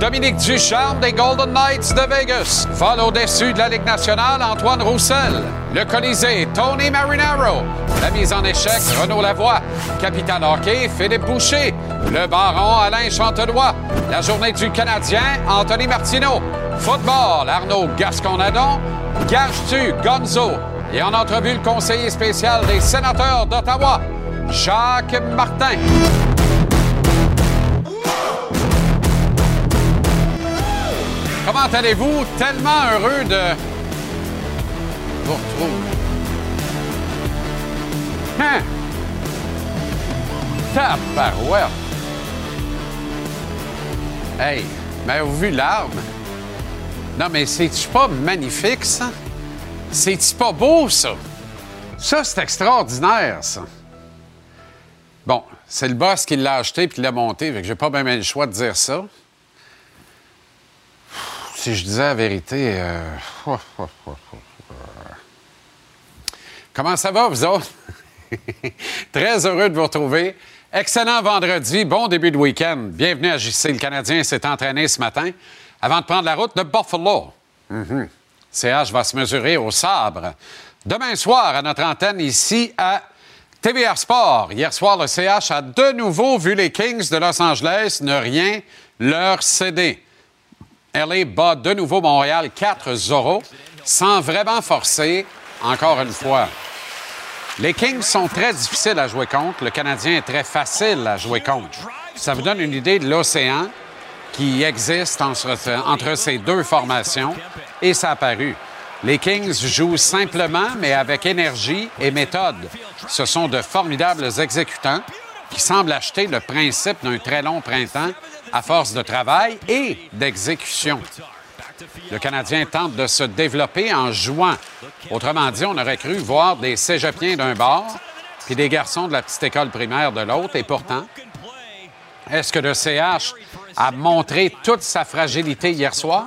Dominique Ducharme des Golden Knights de Vegas. Fall au-dessus de la Ligue nationale, Antoine Roussel. Le Colisée, Tony Marinaro. La mise en échec, Renaud Lavoie. Capitaine hockey, Philippe Boucher. Le baron, Alain Chantenois. La journée du Canadien, Anthony Martineau. Football, Arnaud Gasconadon. Gage-tu, Gonzo. Et en entrevue, le conseiller spécial des sénateurs d'Ottawa, Jacques Martin. Comment allez-vous? Tellement heureux de vous retrouver. Hein? Tabarouette! Hey, mais vous vu l'arbre? Non, mais c'est-tu pas magnifique, ça? C'est-tu pas beau, ça? Ça, c'est extraordinaire, ça. Bon, c'est le boss qui l'a acheté puis qui l'a monté, fait que j'ai pas bien le choix de dire ça. Si je disais la vérité. euh, Comment ça va, vous autres? Très heureux de vous retrouver. Excellent vendredi, bon début de week-end. Bienvenue à JC. Le Canadien s'est entraîné ce matin avant de prendre la route de Buffalo. Mhm. CH va se mesurer au sabre. Demain soir, à notre antenne ici à TVR Sport. Hier soir, le CH a de nouveau vu les Kings de Los Angeles ne rien leur céder. Bat de nouveau Montréal 4-0 sans vraiment forcer, encore une fois. Les Kings sont très difficiles à jouer contre. Le Canadien est très facile à jouer contre. Ça vous donne une idée de l'océan qui existe entre, ces deux formations et ça a. Les Kings jouent simplement, mais avec énergie et méthode. Ce sont de formidables exécutants qui semblent acheter le principe d'un très long printemps à force de travail et d'exécution. Le Canadien tente de se développer en jouant. Autrement dit, on aurait cru voir des cégepiens d'un bord puis des garçons de la petite école primaire de l'autre. Et pourtant, est-ce que le CH a montré toute sa fragilité hier soir?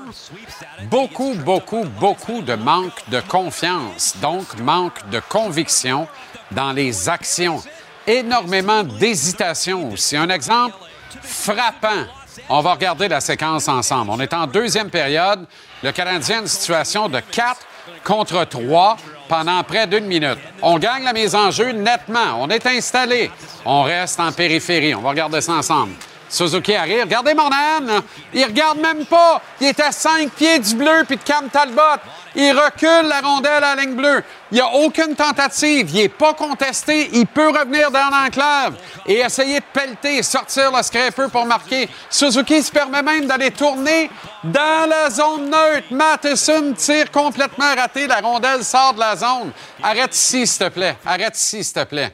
Beaucoup, beaucoup, beaucoup de manque de confiance, donc manque de conviction dans les actions. Énormément d'hésitation aussi. Un exemple frappant. On va regarder la séquence ensemble. On est en deuxième période. Le Canadien a une situation de 4 contre 3 pendant près d'une minute. On gagne la mise en jeu nettement. On est installé. On reste en périphérie. On va regarder ça ensemble. Suzuki arrive. Regardez Mornan. Il regarde même pas. Il est à 5 pieds du bleu puis de Cam Talbot. Il recule la rondelle à la ligne bleue. Il n'y a aucune tentative. Il n'est pas contesté. Il peut revenir dans l'enclave et essayer de pelleter, sortir le scraper pour marquer. Suzuki se permet même d'aller tourner dans la zone neutre. Matheson tire complètement raté. La rondelle sort de la zone. Arrête ici, s'il te plaît. Arrête ici, s'il te plaît.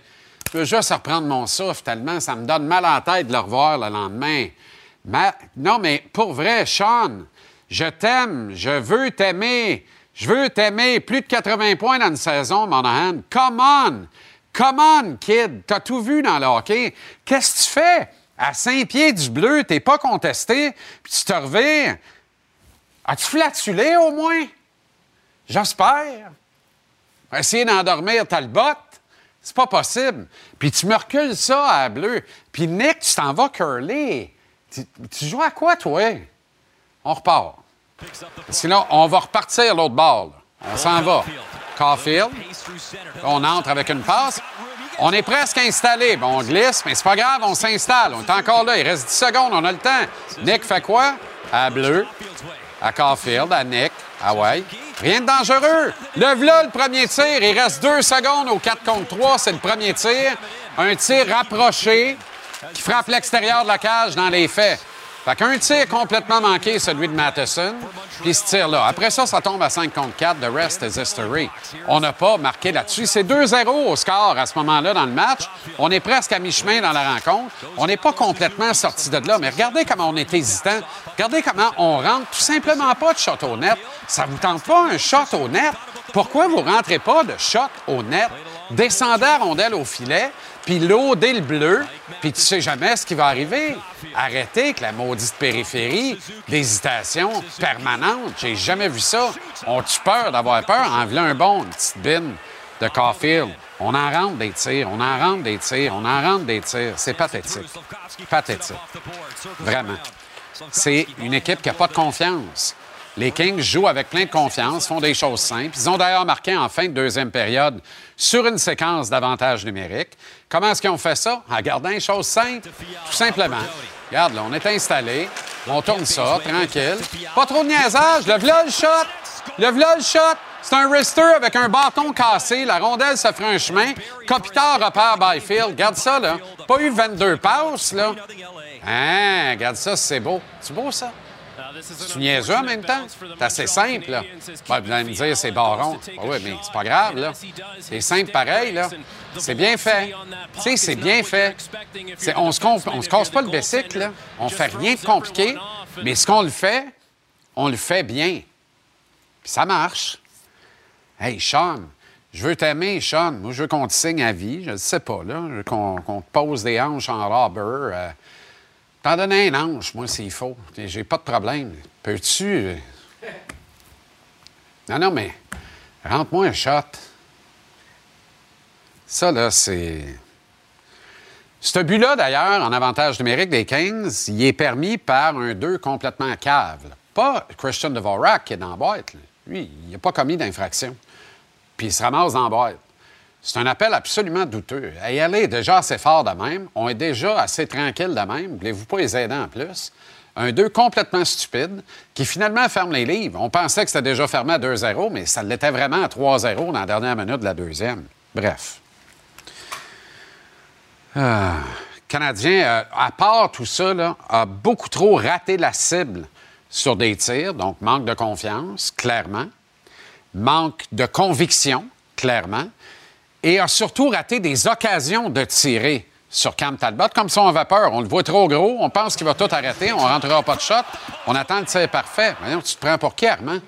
Je veux juste reprendre mon souffle tellement ça me donne mal en tête de le revoir le lendemain. Ma- Non, mais pour vrai, Sean, je t'aime, je veux t'aimer. Je veux t'aimer. Plus de 80 points dans une saison, Monahan. Come on! Come on, kid! T'as tout vu dans le hockey. Qu'est-ce que tu fais? À cinq pieds du bleu, t'es pas contesté, puis tu te revires. As-tu flatulé au moins? J'espère. Essayer d'endormir Talbot. C'est pas possible. Puis tu me recules ça à bleu. Puis Nick, tu t'en vas curler. Tu joues à quoi, toi? On repart. Sinon, on va repartir l'autre bord. On s'en va. Caulfield. On entre avec une passe. On est presque installé. Bon, on glisse, mais c'est pas grave, on s'installe. On est encore là. Il reste 10 secondes, on a le temps. Nick fait quoi? À bleu, à Caulfield, à Nick, à White. Rien de dangereux. Le le premier tir. Il reste deux secondes au 4 contre 3. C'est le premier tir. Un tir rapproché qui frappe l'extérieur de la cage dans les faits. Fait qu'un tir complètement manqué, celui de Matheson, puis ce tir-là. Après ça, ça tombe à 5 contre 4. The rest is history. On n'a pas marqué là-dessus. C'est 2-0 au score à ce moment-là dans le match. On est presque à mi-chemin dans la rencontre. On n'est pas complètement sorti de là. Mais regardez comment on est hésitant. Regardez comment on rentre tout simplement pas de shot au net. Ça vous tente pas un shot au net? Pourquoi vous rentrez pas de shot au net? Descendez à rondelle au filet, puis loader le bleu, puis tu sais jamais ce qui va arriver. Arrêtez avec la maudite périphérie d'hésitation permanente. J'ai jamais vu ça. On tue peur d'avoir peur? En un bon, une petite bine de Caulfield. On en rentre des tirs, on en rentre des tirs, on en rentre des tirs. C'est pathétique. Pathétique. Vraiment. C'est une équipe qui n'a pas de confiance. Les Kings jouent avec plein de confiance, font des choses simples. Ils ont d'ailleurs marqué en fin de deuxième période sur une séquence d'avantages numériques. Comment est-ce qu'ils ont fait ça? En gardant une chose simple, tout simplement. Regarde, là, on est installé, on tourne ça, tranquille. Pas trop de niaisage, le v'là le shot! Le v'là le shot! C'est un wrister avec un bâton cassé. La rondelle se ferait un chemin. Kopitar repère Byfield. Regarde ça, là. Pas eu 22 passes, là. Hein, regarde ça, c'est beau. C'est beau, ça? Tu niaiseux en même temps? C'est assez simple, là. Ben, vous allez me dire, c'est baron. Ben oui, mais c'est pas grave, là. C'est simple pareil, là. C'est bien fait. Tu sais, c'est bien fait. on se, se casse pas le bicycle, là. On fait rien de compliqué, mais ce qu'on le fait, on le fait bien. Puis ça marche. Hey, Sean, je veux t'aimer, Sean. Moi, je veux qu'on te signe à vie. Je ne sais pas, là. Qu'on te pose des hanches en robber. Euh, T'en donner un ange, moi, s'il faut. J'ai pas de problème. Peux-tu. Euh, non, non, mais rentre-moi un shot. Ça, là, c'est. Ce but-là, d'ailleurs, en avantage numérique des Kings, il est permis par un 2 complètement cave. Pas Christian Dvorak qui est dans la boîte. Lui, il n'a pas commis d'infraction. Puis il se ramasse dans la boîte. C'est un appel absolument douteux. Elle est déjà assez fort de même. On est déjà assez tranquille de même. Voulez-vous pas les aider en plus? Un 2 complètement stupide qui finalement ferme les livres. On pensait que c'était déjà fermé à 2-0, mais ça l'était vraiment à 3-0 dans la dernière minute de la deuxième. Bref. Ah. Canadien, euh, à part tout ça, a beaucoup trop raté la cible sur des tirs, donc manque de confiance, clairement. Manque de conviction, clairement et a surtout raté des occasions de tirer sur Cam Talbot. Comme ça, on avait peur. On le voit trop gros. On pense qu'il va tout arrêter. On rentrera pas de shot. On attend le tir parfait. Voyons, tu te prends pour qui, Armand?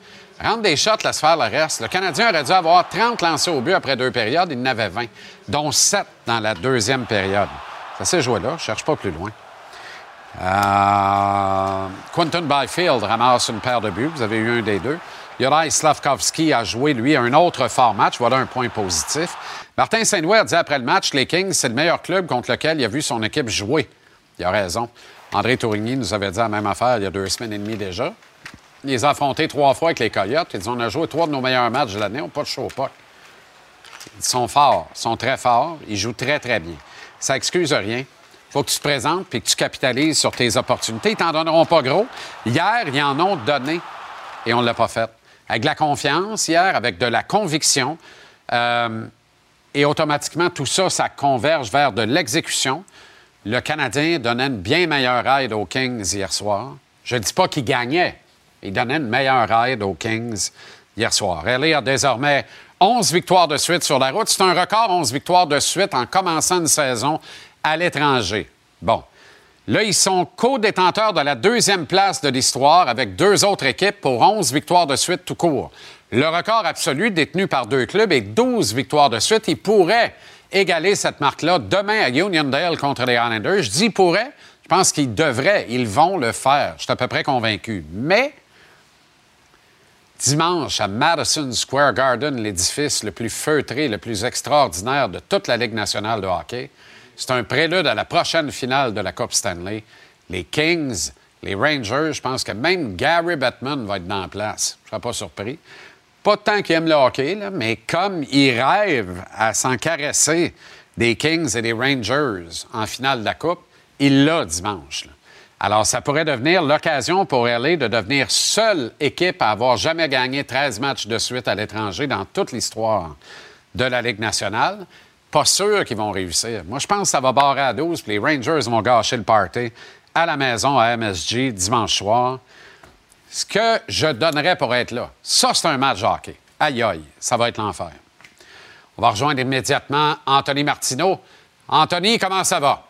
Rentre des shots, laisse faire le reste. Le Canadien aurait dû avoir 30 lancés au but après deux périodes. Il en avait 20, dont 7 dans la deuxième période. Ça s'est joué là. Je cherche pas plus loin. Euh... Quentin Byfield ramasse une paire de buts. Vous avez eu un des deux. Juraj Slavkovski a joué, lui, un autre fort match. Voilà un point positif. Martin Saint-Louis a dit après le match les Kings, c'est le meilleur club contre lequel il a vu son équipe jouer. Il a raison. André Tourigny nous avait dit la même affaire il y a deux semaines et demie déjà. Il les a affrontés trois fois avec les Coyotes. Ils dit on a joué trois de nos meilleurs matchs de l'année, on n'a pas de chaud pas. Ils sont forts, ils sont très forts, ils jouent très, très bien. Ça excuse rien. Il faut que tu te présentes et que tu capitalises sur tes opportunités. Ils t'en donneront pas gros. Hier, ils en ont donné et on ne l'a pas fait avec la confiance hier, avec de la conviction. Euh, et automatiquement, tout ça, ça converge vers de l'exécution. Le Canadien donnait une bien meilleure aide aux Kings hier soir. Je ne dis pas qu'il gagnait. Il donnait une meilleure aide aux Kings hier soir. Elle a désormais 11 victoires de suite sur la route. C'est un record, 11 victoires de suite en commençant une saison à l'étranger. Bon. Là, ils sont co-détenteurs de la deuxième place de l'histoire avec deux autres équipes pour 11 victoires de suite tout court. Le record absolu détenu par deux clubs est 12 victoires de suite. Ils pourraient égaler cette marque-là demain à Uniondale contre les Islanders. Je dis pourraient. Je pense qu'ils devraient. Ils vont le faire. Je suis à peu près convaincu. Mais dimanche à Madison Square Garden, l'édifice le plus feutré, le plus extraordinaire de toute la Ligue nationale de hockey, c'est un prélude à la prochaine finale de la Coupe Stanley. Les Kings, les Rangers, je pense que même Gary Bettman va être dans la place. Je ne serais pas surpris. Pas tant qu'il aime le hockey, mais comme il rêve à s'en caresser des Kings et des Rangers en finale de la Coupe, il l'a dimanche. Alors, ça pourrait devenir l'occasion pour LA de devenir seule équipe à avoir jamais gagné 13 matchs de suite à l'étranger dans toute l'histoire de la Ligue nationale pas sûr qu'ils vont réussir. Moi, je pense que ça va barrer à 12, puis les Rangers vont gâcher le party à la maison à MSG dimanche soir. Ce que je donnerais pour être là, ça, c'est un match hockey. Aïe, aïe, ça va être l'enfer. On va rejoindre immédiatement Anthony Martineau. Anthony, comment ça va?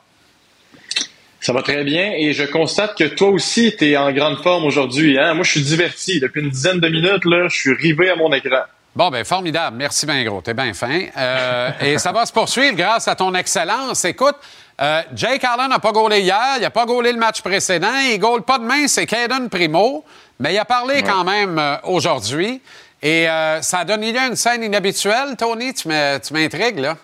Ça va très bien et je constate que toi aussi, tu es en grande forme aujourd'hui. Hein? Moi, je suis diverti. Depuis une dizaine de minutes, là, je suis rivé à mon écran. Bon, bien, formidable. Merci bien gros. T'es bien fin. Euh, et ça va se poursuivre grâce à ton excellence. Écoute, euh, Jake Allen n'a pas gaulé hier, il n'a pas gaulé le match précédent, il gaule pas demain, c'est Caden Primo, mais il a parlé quand même euh, aujourd'hui. Et ça a donné lieu à une scène inhabituelle. Tony, tu m'intrigues, là?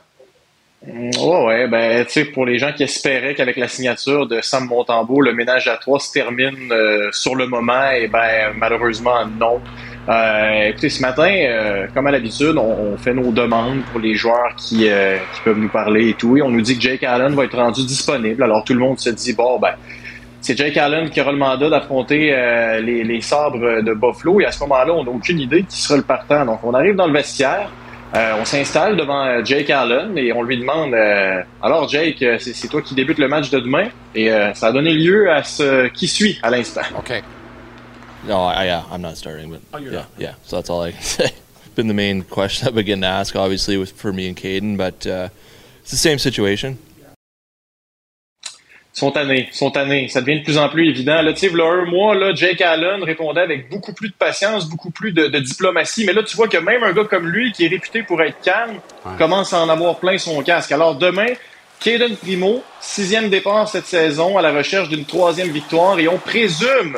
Oui, ouais, ben, tu sais, pour les gens qui espéraient qu'avec la signature de Sam Montembeau, le ménage à trois se termine sur le moment, et ben, malheureusement, non. Euh, écoutez, ce matin, euh, comme à l'habitude, on, fait nos demandes pour les joueurs qui, qui peuvent nous parler et tout, et on nous dit que Jake Allen va être rendu disponible. Alors tout le monde se dit, bon, ben, c'est Jake Allen qui aura le mandat d'affronter les, les sabres de Buffalo, et à ce moment-là, on n'a aucune idée qui sera le partant. Donc, on arrive dans le vestiaire. Euh, on s'installe devant euh, Jake Allen et on lui demande euh, Alors Jake, c'est toi qui débute le match de demain et ça a donné lieu à ce qui suit à l'instant. OK. No, I, yeah, I'm not starting, but oh, yeah, not? yeah. So that's all I can say. Been the main question I've been getting asked, obviously, with for me and Caden, but uh, it's the same situation sont tannés, sont tannés. Ça devient de plus en plus évident. Là, tu sais, là, un mois, là, Jake Allen répondait avec beaucoup plus de patience, beaucoup plus de, diplomatie. Mais là, tu vois que même un gars comme lui, qui est réputé pour être calme, commence à en avoir plein son casque. Alors demain, Caden Primo, sixième départ cette saison, à la recherche d'une troisième victoire. Et on présume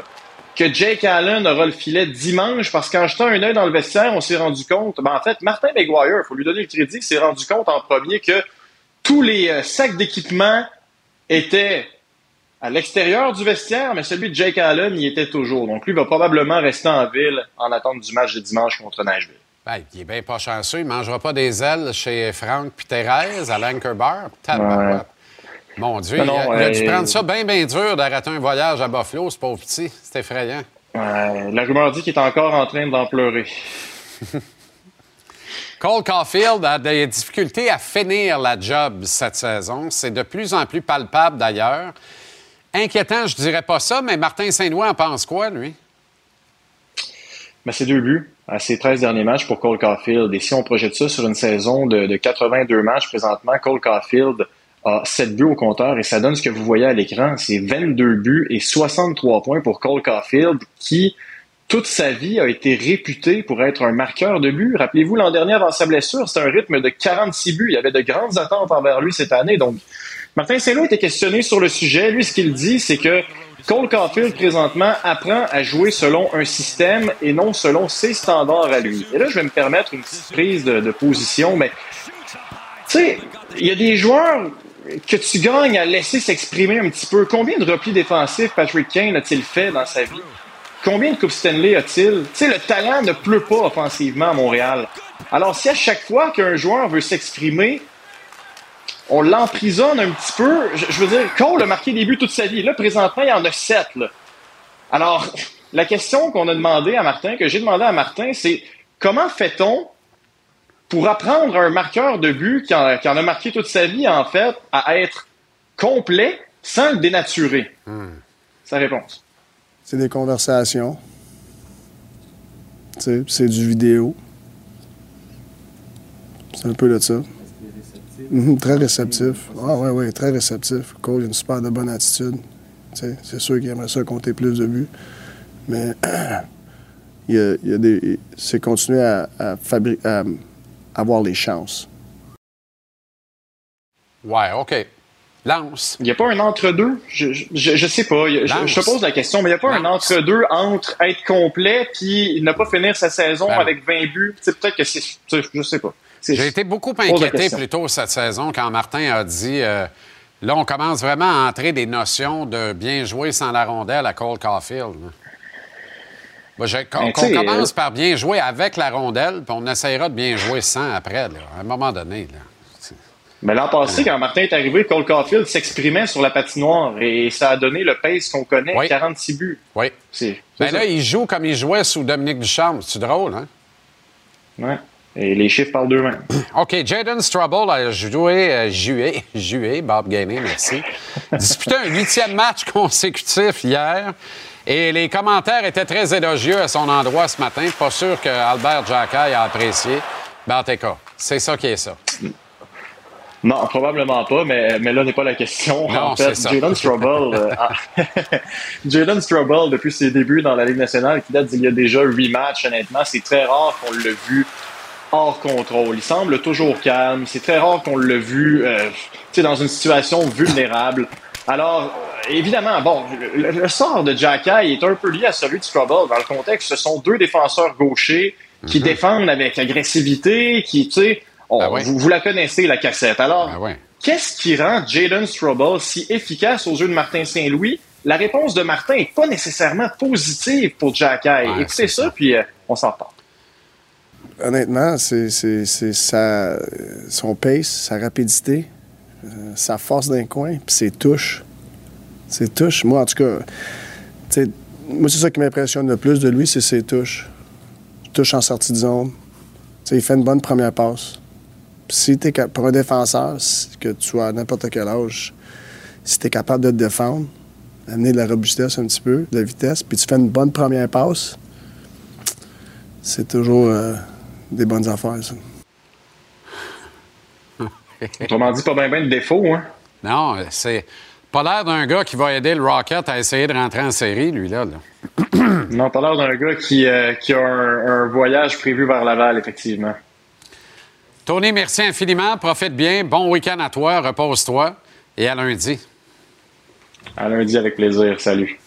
que Jake Allen aura le filet dimanche parce qu'en jetant un œil dans le vestiaire, on s'est rendu compte, ben en fait, Martin McGuire, faut lui donner le crédit, s'est rendu compte en premier que tous les euh, sacs d'équipement était à l'extérieur du vestiaire, mais celui de Jake Allen y était toujours. Donc lui va probablement rester en ville en attente du match de dimanche contre Nashville. Ben, il est bien pas chanceux. Il ne mangera pas des ailes chez Franck puis Thérèse à l'Anchor Bar. Mon Dieu, il, a, dû prendre ça bien, bien dur d'arrêter un voyage à Buffalo, ce pauvre petit. C'est effrayant. la rumeur dit qu'il est encore en train d'en pleurer. Cole Caulfield a des difficultés à finir la job cette saison. C'est de plus en plus palpable d'ailleurs. Inquiétant, je dirais pas ça, mais Martin Saint-Louis en pense quoi, lui? Ben, c'est deux buts à ses 13 derniers matchs pour Cole Caulfield. Et si on projette ça sur une saison de, 82 matchs présentement, Cole Caulfield a 7 buts au compteur et ça donne ce que vous voyez à l'écran. C'est 22 buts et 63 points pour Cole Caulfield qui toute sa vie a été réputé pour être un marqueur de but. Rappelez-vous, l'an dernier, avant sa blessure, c'était un rythme de 46 buts. Il y avait de grandes attentes envers lui cette année. Donc, Martin Saint-Louis était questionné sur le sujet. Lui, ce qu'il dit, c'est que Cole Caulfield, présentement, apprend à jouer selon un système et non selon ses standards à lui. Et là, je vais me permettre une petite prise de, position, mais tu sais, il y a des joueurs que tu gagnes à laisser s'exprimer un petit peu. Combien de replis défensifs Patrick Kane a-t-il fait dans sa vie? Combien de Coupe Stanley a-t-il? Tu sais, le talent ne pleut pas offensivement à Montréal. Alors, si à chaque fois qu'un joueur veut s'exprimer, on l'emprisonne un petit peu, je, veux dire, Cole a marqué des buts toute sa vie. Là, présentement, il en a sept. Alors, la question qu'on a demandé à Martin, que j'ai demandé à Martin, c'est comment fait-on pour apprendre un marqueur de but qui en, a marqué toute sa vie, en fait, à être complet sans le dénaturer? Hmm. Sa réponse c'est des conversations. C'est du vidéo. C'est un peu de ça. Mhm, très réceptif. Ah oui, oui, très réceptif. Cole a une super de bonne attitude. C'est sûr qu'il aimerait ça compter plus de buts. Mais il y a, il y a des. C'est continuer à, à, à avoir les chances. Ouais, OK. Il n'y a pas un entre-deux? Je, je, sais pas. Je, te pose la question, mais il n'y a pas un entre-deux entre être complet puis ne pas finir sa saison ben avec 20 buts? Peut-être que c'est. Je sais pas. J'ai été beaucoup inquiété plutôt cette saison quand Martin a dit euh, là, on commence vraiment à entrer des notions de bien jouer sans la rondelle à Cole Caulfield. Ben, on, commence par bien jouer avec la rondelle, puis on essaiera de bien jouer sans après, à un moment donné. Là. Mais l'an passé, quand Martin est arrivé, Cole Caulfield s'exprimait sur la patinoire et ça a donné le pace qu'on connaît, 46 buts. Oui. Mais ben là, il joue comme il jouait sous Dominique Duchamp. C'est drôle, hein? Oui. Et les chiffres parlent d'eux-mêmes. OK, Jaden Strubble a joué, euh, joué, joué, Bob Gainé, merci. disputé un huitième match consécutif hier. Et les commentaires étaient très élogieux à son endroit ce matin. Pas sûr que Albert Jacquet a apprécié. Ben, en tout cas, c'est ça qui est ça. Non, probablement pas, mais, mais là n'est pas la question. Non, en fait. Jalen Strobel, euh, ah, Jalen Strobel, depuis ses débuts dans la Ligue nationale, qui date d'il y a déjà huit matchs, honnêtement, c'est très rare qu'on l'a vu hors contrôle. Il semble toujours calme. C'est très rare qu'on l'a vu euh, dans une situation vulnérable. Alors, évidemment, bon, le, le sort de Jacky est un peu lié à celui de Strobel. Dans le contexte, ce sont deux défenseurs gauchers qui défendent avec agressivité, qui, tu sais, Ben vous, vous la connaissez, la cassette. Alors, Ben qu'est-ce qui rend Jaden Strobel si efficace aux yeux de Martin Saint-Louis? La réponse de Martin n'est pas nécessairement positive pour Jacky. Ouais, Écoutez c'est ça, ça. puis euh, on s'en reparle. Honnêtement, c'est c'est- c'est sa- son pace, sa rapidité, euh, sa force d'un coin, puis ses touches. Ses touches, moi, en tout cas, moi, c'est ça qui m'impressionne le plus de lui, c'est ses touches. Touche en sortie de zone. Tu sais, il fait une bonne première passe. Si t'es pour un défenseur, que tu sois à n'importe quel âge, si tu es capable de te défendre, amener de la robustesse un petit peu, de la vitesse, puis tu fais une bonne première passe, c'est toujours euh, des bonnes affaires, ça. Autrement dit, pas bien ben de défaut, hein? Non, c'est pas l'air d'un gars qui va aider le Rocket à essayer de rentrer en série, lui, là. là. Non, pas l'air d'un gars qui, euh, qui a un, un voyage prévu vers Laval, effectivement. Tony, merci infiniment. Profite bien. Bon week-end à toi. Repose-toi. Et à lundi. À lundi avec plaisir. Salut.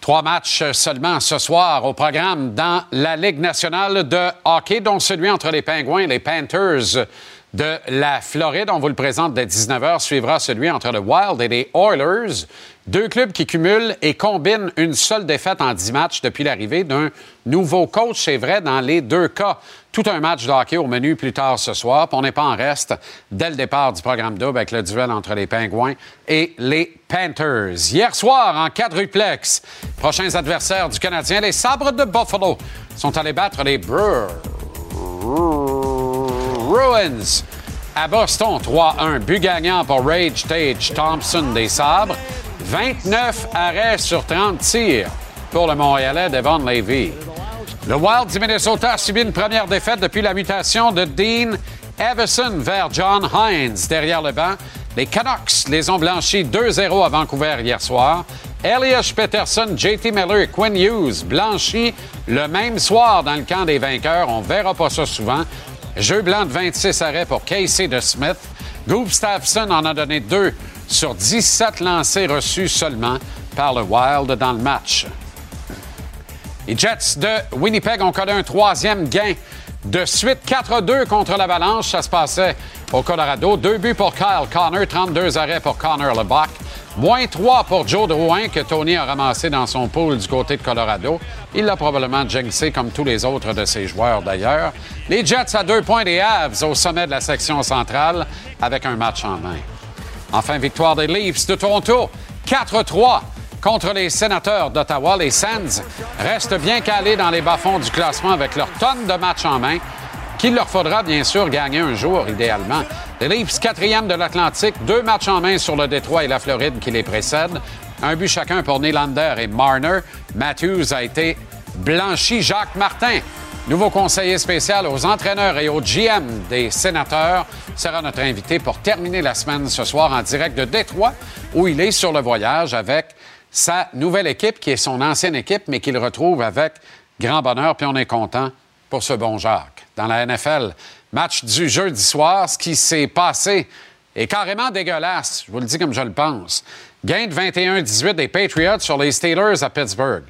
Trois matchs seulement ce soir au programme dans la Ligue nationale de hockey, dont celui entre les Pingouins et les Panthers de la Floride. On vous le présente dès 19h. Suivra celui entre le Wild et les Oilers. Deux clubs qui cumulent et combinent une seule défaite en 10 matchs depuis l'arrivée d'un nouveau coach. C'est vrai dans les deux cas. Tout un match de au menu plus tard ce soir. On n'est pas en reste dès le départ du programme double avec le duel entre les Pingouins et les Panthers. Hier soir, en quadruplex, prochains adversaires du Canadien, les Sabres de Buffalo sont allés battre les Brewers. Bruins à Boston, 3-1. But gagnant pour Rage Tage Thompson des Sabres. 29 arrêts sur 30 tirs pour le Montréalais Devon Levy. Le Wild du Minnesota a subi une première défaite depuis la mutation de Dean Everson vers John Hines derrière le banc. Les Canucks les ont blanchis 2-0 à Vancouver hier soir. Elias Peterson, JT Miller et Quinn Hughes blanchis le même soir dans le camp des vainqueurs. On verra pas ça souvent. Jeu blanc de 26 arrêts pour Casey de Smith. Gustafsson en a donné deux sur 17 lancés reçus seulement par le Wild dans le match. Les Jets de Winnipeg ont collé un troisième gain de suite 4-2 contre l'Avalanche. Ça se passait au Colorado. Deux buts pour Kyle Connor, 32 arrêts pour Connor LeBach. Moins 3 pour Joe Drouin que Tony a ramassé dans son pool du côté de Colorado. Il l'a probablement jinxé comme tous les autres de ses joueurs d'ailleurs. Les Jets à deux points des Avs au sommet de la section centrale avec un match en main. Enfin, victoire des Leafs de Toronto, 4-3 contre les sénateurs d'Ottawa. Les Sands restent bien calés dans les bas-fonds du classement avec leur tonne de matchs en main, qu'il leur faudra bien sûr gagner un jour, idéalement. Les Leafs, quatrième de l'Atlantique, deux matchs en main sur le Détroit et la Floride qui les précèdent. Un but chacun pour Nylander et Marner. Matthews a été blanchi. Jacques Martin, nouveau conseiller spécial aux entraîneurs et aux GM des sénateurs, sera notre invité pour terminer la semaine ce soir en direct de Détroit, où il est sur le voyage avec sa nouvelle équipe, qui est son ancienne équipe, mais qu'il retrouve avec grand bonheur. Puis on est content pour ce bon Jacques. Dans la NFL, match du jeudi soir, ce qui s'est passé est carrément dégueulasse. Je vous le dis comme je le pense. Gain de 21-18 des Patriots sur les Steelers à Pittsburgh.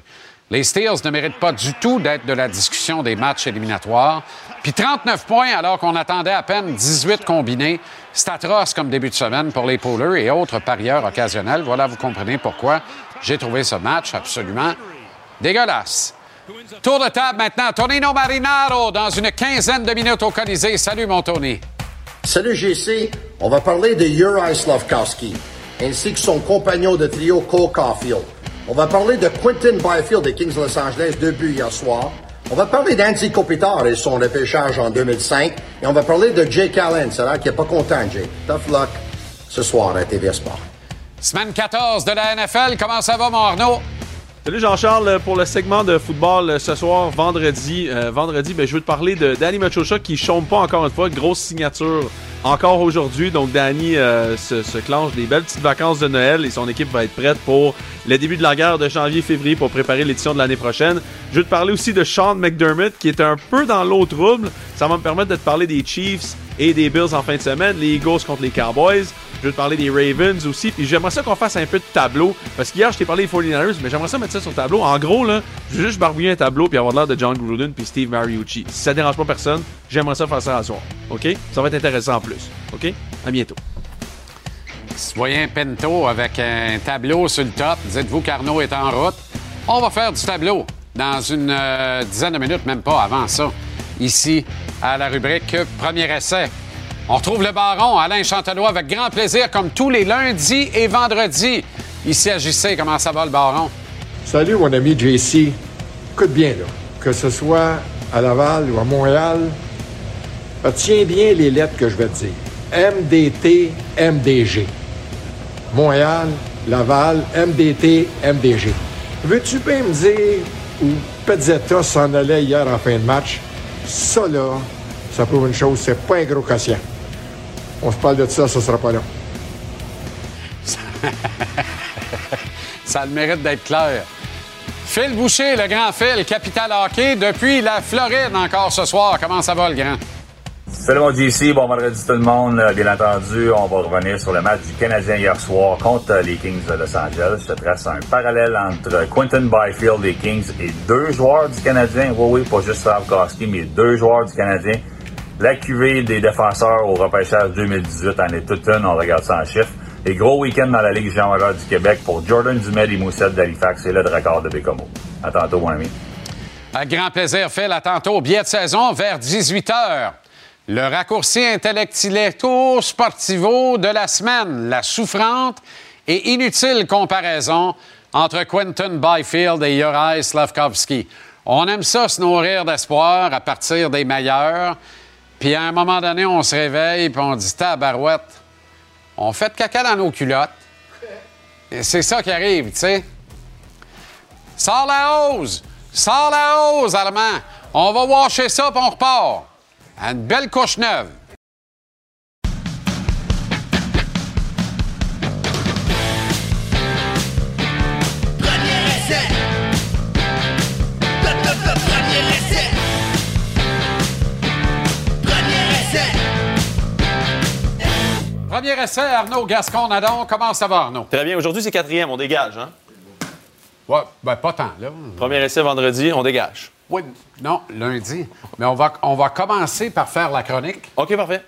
Les Steelers ne méritent pas du tout d'être de la discussion des matchs éliminatoires. Puis 39 points alors qu'on attendait à peine 18 combinés. C'est atroce comme début de semaine pour les poolers et autres parieurs occasionnels. Voilà, vous comprenez pourquoi j'ai trouvé ce match absolument dégueulasse. Tour de table maintenant. Tonino Marinaro dans une quinzaine de minutes au Colisée. Salut, mon Tony. Salut GC, on va parler de Uri Slavkowski, ainsi que son compagnon de trio Cole Caulfield. On va parler de Quentin Byfield des Kings de Los Angeles, deux buts hier soir. On va parler d'Andy Kopitar et son repêchage en 2005. Et on va parler de Jake Allen. C'est là qu'il n'est pas content, Jake. Tough luck ce soir à TV Sport. Semaine 14 de la NFL. Comment ça va, mon Arnaud? Salut Jean-Charles pour le segment de football ce soir, vendredi. Euh, vendredi, ben, je veux te parler de Danny Machocha qui chôme pas encore une fois. Grosse signature encore aujourd'hui. Donc Danny euh, se, se, clenche des belles petites vacances de Noël et son équipe va être prête pour le début de la guerre de janvier-février pour préparer l'édition de l'année prochaine. Je veux te parler aussi de Sean McDermott qui est un peu dans l'eau trouble. Ça va me permettre de te parler des Chiefs et des Bills en fin de semaine, les Eagles contre les Cowboys. Je veux te parler des Ravens aussi. Puis j'aimerais ça qu'on fasse un peu de tableau. Parce qu'hier, je t'ai parlé des 49ers, mais j'aimerais ça mettre ça sur le tableau. En gros, là, je veux juste barbouiller un tableau puis avoir l'air de John Gruden puis Steve Mariucci. Si ça dérange pas personne, j'aimerais ça faire ça à soir. OK? Ça va être intéressant en plus. OK? À bientôt. Citoyen Pinto avec un tableau sur le top. Dites-vous qu'Arnaud est en route. On va faire du tableau dans une euh, dizaine de minutes, même pas avant ça. Ici, à la rubrique Premier essai. On retrouve le baron Alain Chantelois avec grand plaisir, comme tous les lundis et vendredis. Ici à JC, comment ça va le baron? Salut mon ami JC. Écoute bien là, que ce soit à Laval ou à Montréal, retiens bien les lettres que je vais te dire. MDT, MDG. Montréal, Laval, MDT, MDG. Veux-tu bien me dire où Pezzetta s'en allait hier en fin de match? Ça là, ça prouve une chose, c'est pas un gros quotient. On se parle de ça, ça sera pas long. ça a le mérite d'être clair. Phil Boucher, le grand Phil, capital hockey, depuis la Floride encore ce soir. Comment ça va, le grand? Salut mon JC, bon vendredi tout le monde. Bien entendu, on va revenir sur le match du Canadien hier soir contre les Kings de Los Angeles. Je te trace un parallèle entre Quentin Byfield des Kings et deux joueurs du Canadien. Oui, oui, pas juste Slavkowski, mais deux joueurs du Canadien. La cuvée des défenseurs au repêchage 2018 en est toute une, on regarde ça en chiffres. Et gros week-end dans la Ligue Jean du Québec pour Jordan Dumais et Moussette d'Halifax et le record de Bécomo. À tantôt, mon ami. Un grand plaisir, Phil. À tantôt. Billet de saison vers 18 h. Le raccourci intellectuel sportivo de la semaine, la souffrante et inutile comparaison entre Quentin Byfield et Juraj Slavkovski. On aime ça se nourrir d'espoir à partir des meilleurs. Puis à un moment donné, on se réveille puis on dit Tabarouette, on fait de caca dans nos culottes. Et c'est ça qui arrive, tu sais. Sors la hose! Sors la hose, Allemand! On va washer ça puis on repart. Une belle couche neuve. Premier essai, Arnaud Gascon-Nadon. Comment ça va, Arnaud? Très bien. Aujourd'hui, c'est quatrième. On dégage, hein? Ouais, ben pas tant, là. Premier essai vendredi, on dégage. Oui, non, lundi. Mais on va, on va commencer par faire la chronique. OK, parfait.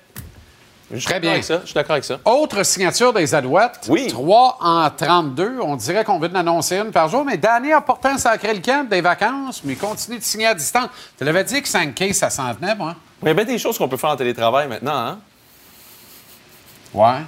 Je Très bien. Avec ça. Je suis d'accord avec ça. Autre signature des Alouettes. Oui. 3 en 32. On dirait qu'on veut en annoncer une par jour. Mais Danny a pourtant sacré le camp des vacances, mais il continue de signer à distance. Tu l'avais dit que 5K, ça s'en tenait, moi. Il y a bien des choses qu'on peut faire en télétravail maintenant, hein? Ouais.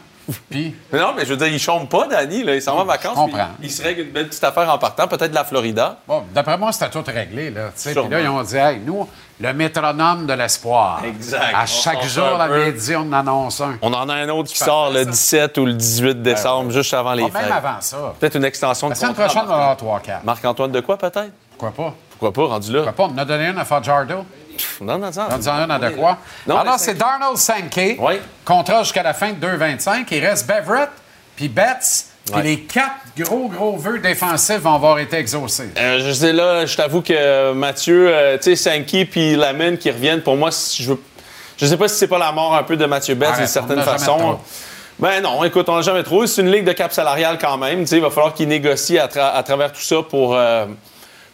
Puis. Non, mais je veux dire, il chôme pas, Danny. Là. Il s'en va en vacances. Je comprends. Il se règle une belle petite affaire en partant, peut-être de la Florida. Bon, d'après moi, c'était tout réglé. Là. Puis là, ils ont dit, hey, nous, le métronome de l'espoir. Exact. À chaque on jour, la midi, on en annonce un. On en a un autre qui sort le 17 ou le 18 décembre, juste avant les Pas fêtes. même avant ça. Peut-être une extension La de semaine contrat. prochaine, on va avoir 3 4 Marc-Antoine de quoi, peut-être? Pourquoi pas? Pourquoi pas, rendu là? Pourquoi pas? On a donné une à Fajardo. Pff, Non, non, non. On en a une à de quoi? Non, Alors, c'est Darnold Sankey. Oui. Contrat jusqu'à la fin de 2,25. Il reste Beverett, puis Betts, puis les quatre gros, gros vœux défensifs vont avoir été exaucés. Euh, je sais là, je t'avoue que Mathieu, euh, tu sais, Sankey puis Lamine qui reviennent, pour moi, si je veux. Je sais pas si c'est pas la mort un peu de Mathieu Betts d'une certaine façon. Ben non, écoute, on l'a jamais trouvé. C'est une ligue de cap salarial quand même. Tu sais, il va falloir qu'il négocie à, tra- à travers tout ça pour, euh,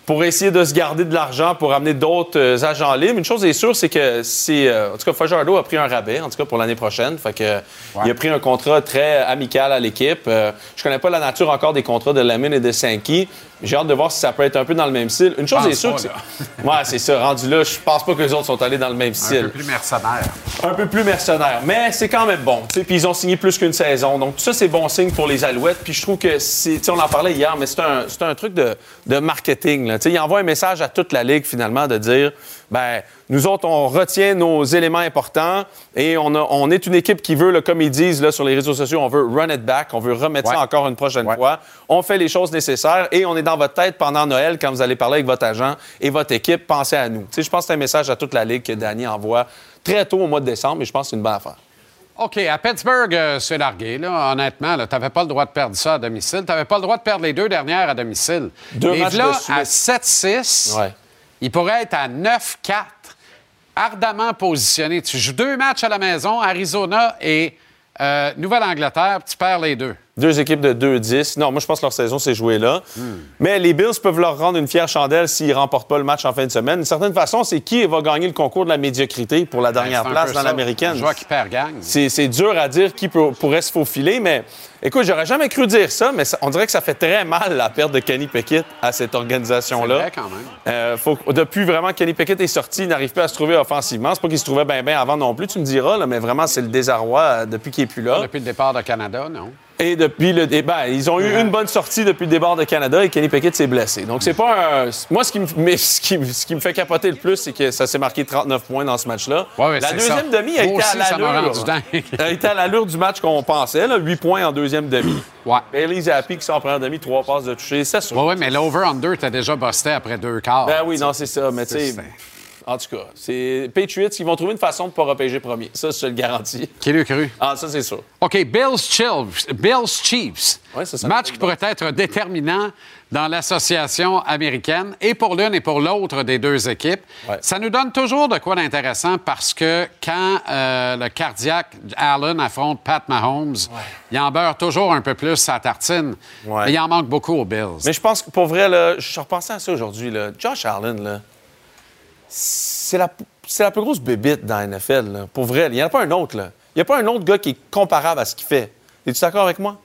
pour essayer de se garder de l'argent pour amener d'autres euh, agents libres. Une chose est sûre, c'est que c'est. euh, en tout cas, Fajardo a pris un rabais, en tout cas pour l'année prochaine. Fait que il a pris un contrat très amical à l'équipe. Euh, je connais pas la nature encore des contrats de Lamine et de Sankey. J'ai hâte de voir si ça peut être un peu dans le même style. Une chose pense est sûre, pas, que c'est- là. ouais, c'est ça. Rendu là, je pense pas que les autres sont allés dans le même Un style peu plus mercenaire. un peu plus mercenaire. Mais c'est quand même bon. Puis ils ont signé plus qu'une saison. Donc tout ça, c'est bon signe pour les Alouettes. Puis je trouve que c'est. On en parlait hier, mais c'est un, un truc de, de marketing. là. Sais, il envoie un message à toute la Ligue, finalement, de dire ben nous autres, on retient nos éléments importants et on, a- on est une équipe qui veut, là, comme ils disent là, sur les réseaux sociaux, on veut run it back, on veut remettre ça encore une prochaine fois. On fait les choses nécessaires et on est dans votre tête pendant Noël quand vous allez parler avec votre agent et votre équipe. Pensez à nous. Tu sais, je pense que c'est un message à toute la Ligue que Danny envoie très tôt au mois de décembre et je pense que c'est une bonne affaire. OK, à Pittsburgh, euh, c'est largué. Là, honnêtement, tu n'avais pas le droit de perdre ça à domicile. Tu n'avais pas le droit de perdre les deux dernières à domicile. Deux matchs là, de à 7-6, Ouais. il pourrait être à 9-4, ardemment positionné. Tu joues deux matchs à la maison, Arizona et euh, Nouvelle-Angleterre, puis tu perds les deux. Deux équipes de 2-10. Non, moi, je pense que leur saison s'est jouée là. Hmm. Mais les Bills peuvent leur rendre une fière chandelle s'ils ne remportent pas le match en fin de semaine. D'une certaine façon, c'est qui va gagner le concours de la médiocrité pour la dernière Ben, un place dans l'américaine? Un joueur qui perd gagne. C'est dur à dire qui peut- pourrait se faufiler, mais écoute, j'aurais jamais cru dire ça, mais ça- on dirait que ça fait très mal la perte de Kenny Pickett à cette C'est organisation-là. vrai quand même. Euh, faut depuis vraiment Kenny Pickett est sorti, il n'arrive plus à se trouver offensivement. C'est pas qu'il se trouvait bien bien avant non plus, tu me diras, là, mais vraiment, c'est le désarroi euh, depuis qu'il est plus là. Depuis le départ de Canada, non? Et depuis le débat, ils ont eu une bonne sortie depuis le départ de Canada et Kenny Pickett s'est blessé. Donc c'est pas un... Moi, ce qui, me... ce, qui... ce qui me fait capoter le plus, c'est que ça s'est marqué 39 points dans ce match-là. Ouais, ouais, la deuxième ça. demi a été à aussi, ça m'a l'allure. a été à l'allure du match qu'on pensait, là, 8 points en deuxième demi. Ouais. Bailey Zappi qui sort en première demi, 3 passes de toucher, c'est sûr. Oui, oui, mais l'over-under, t'as déjà busté après deux quarts. Ben oui, non, c'est ça. Mais tu sais, en tout cas, c'est Patriots qui vont trouver une façon de ne pas repêcher premier. Ça, je te le garantis. Qui l'a cru? Ah, ça, c'est sûr. OK, Bills Chiefs. Bills Chiefs. Ouais, c'est ça. Match qui pourrait être déterminant dans l'association américaine et pour l'une et pour l'autre des deux équipes. Ouais. Ça nous donne toujours de quoi d'intéressant parce que quand euh, le cardiaque Allen affronte Pat Mahomes, il en beurre toujours un peu plus sa tartine. Ouais. Mais il en manque beaucoup aux Bills. Mais je pense que pour vrai, là, je repensais à ça aujourd'hui. là. Josh Allen, là, c'est la, plus grosse bébite dans la NFL. là. Pour vrai, il n'y en a pas un autre. là. Il n'y a pas un autre gars qui est comparable à ce qu'il fait. Es-tu d'accord avec moi?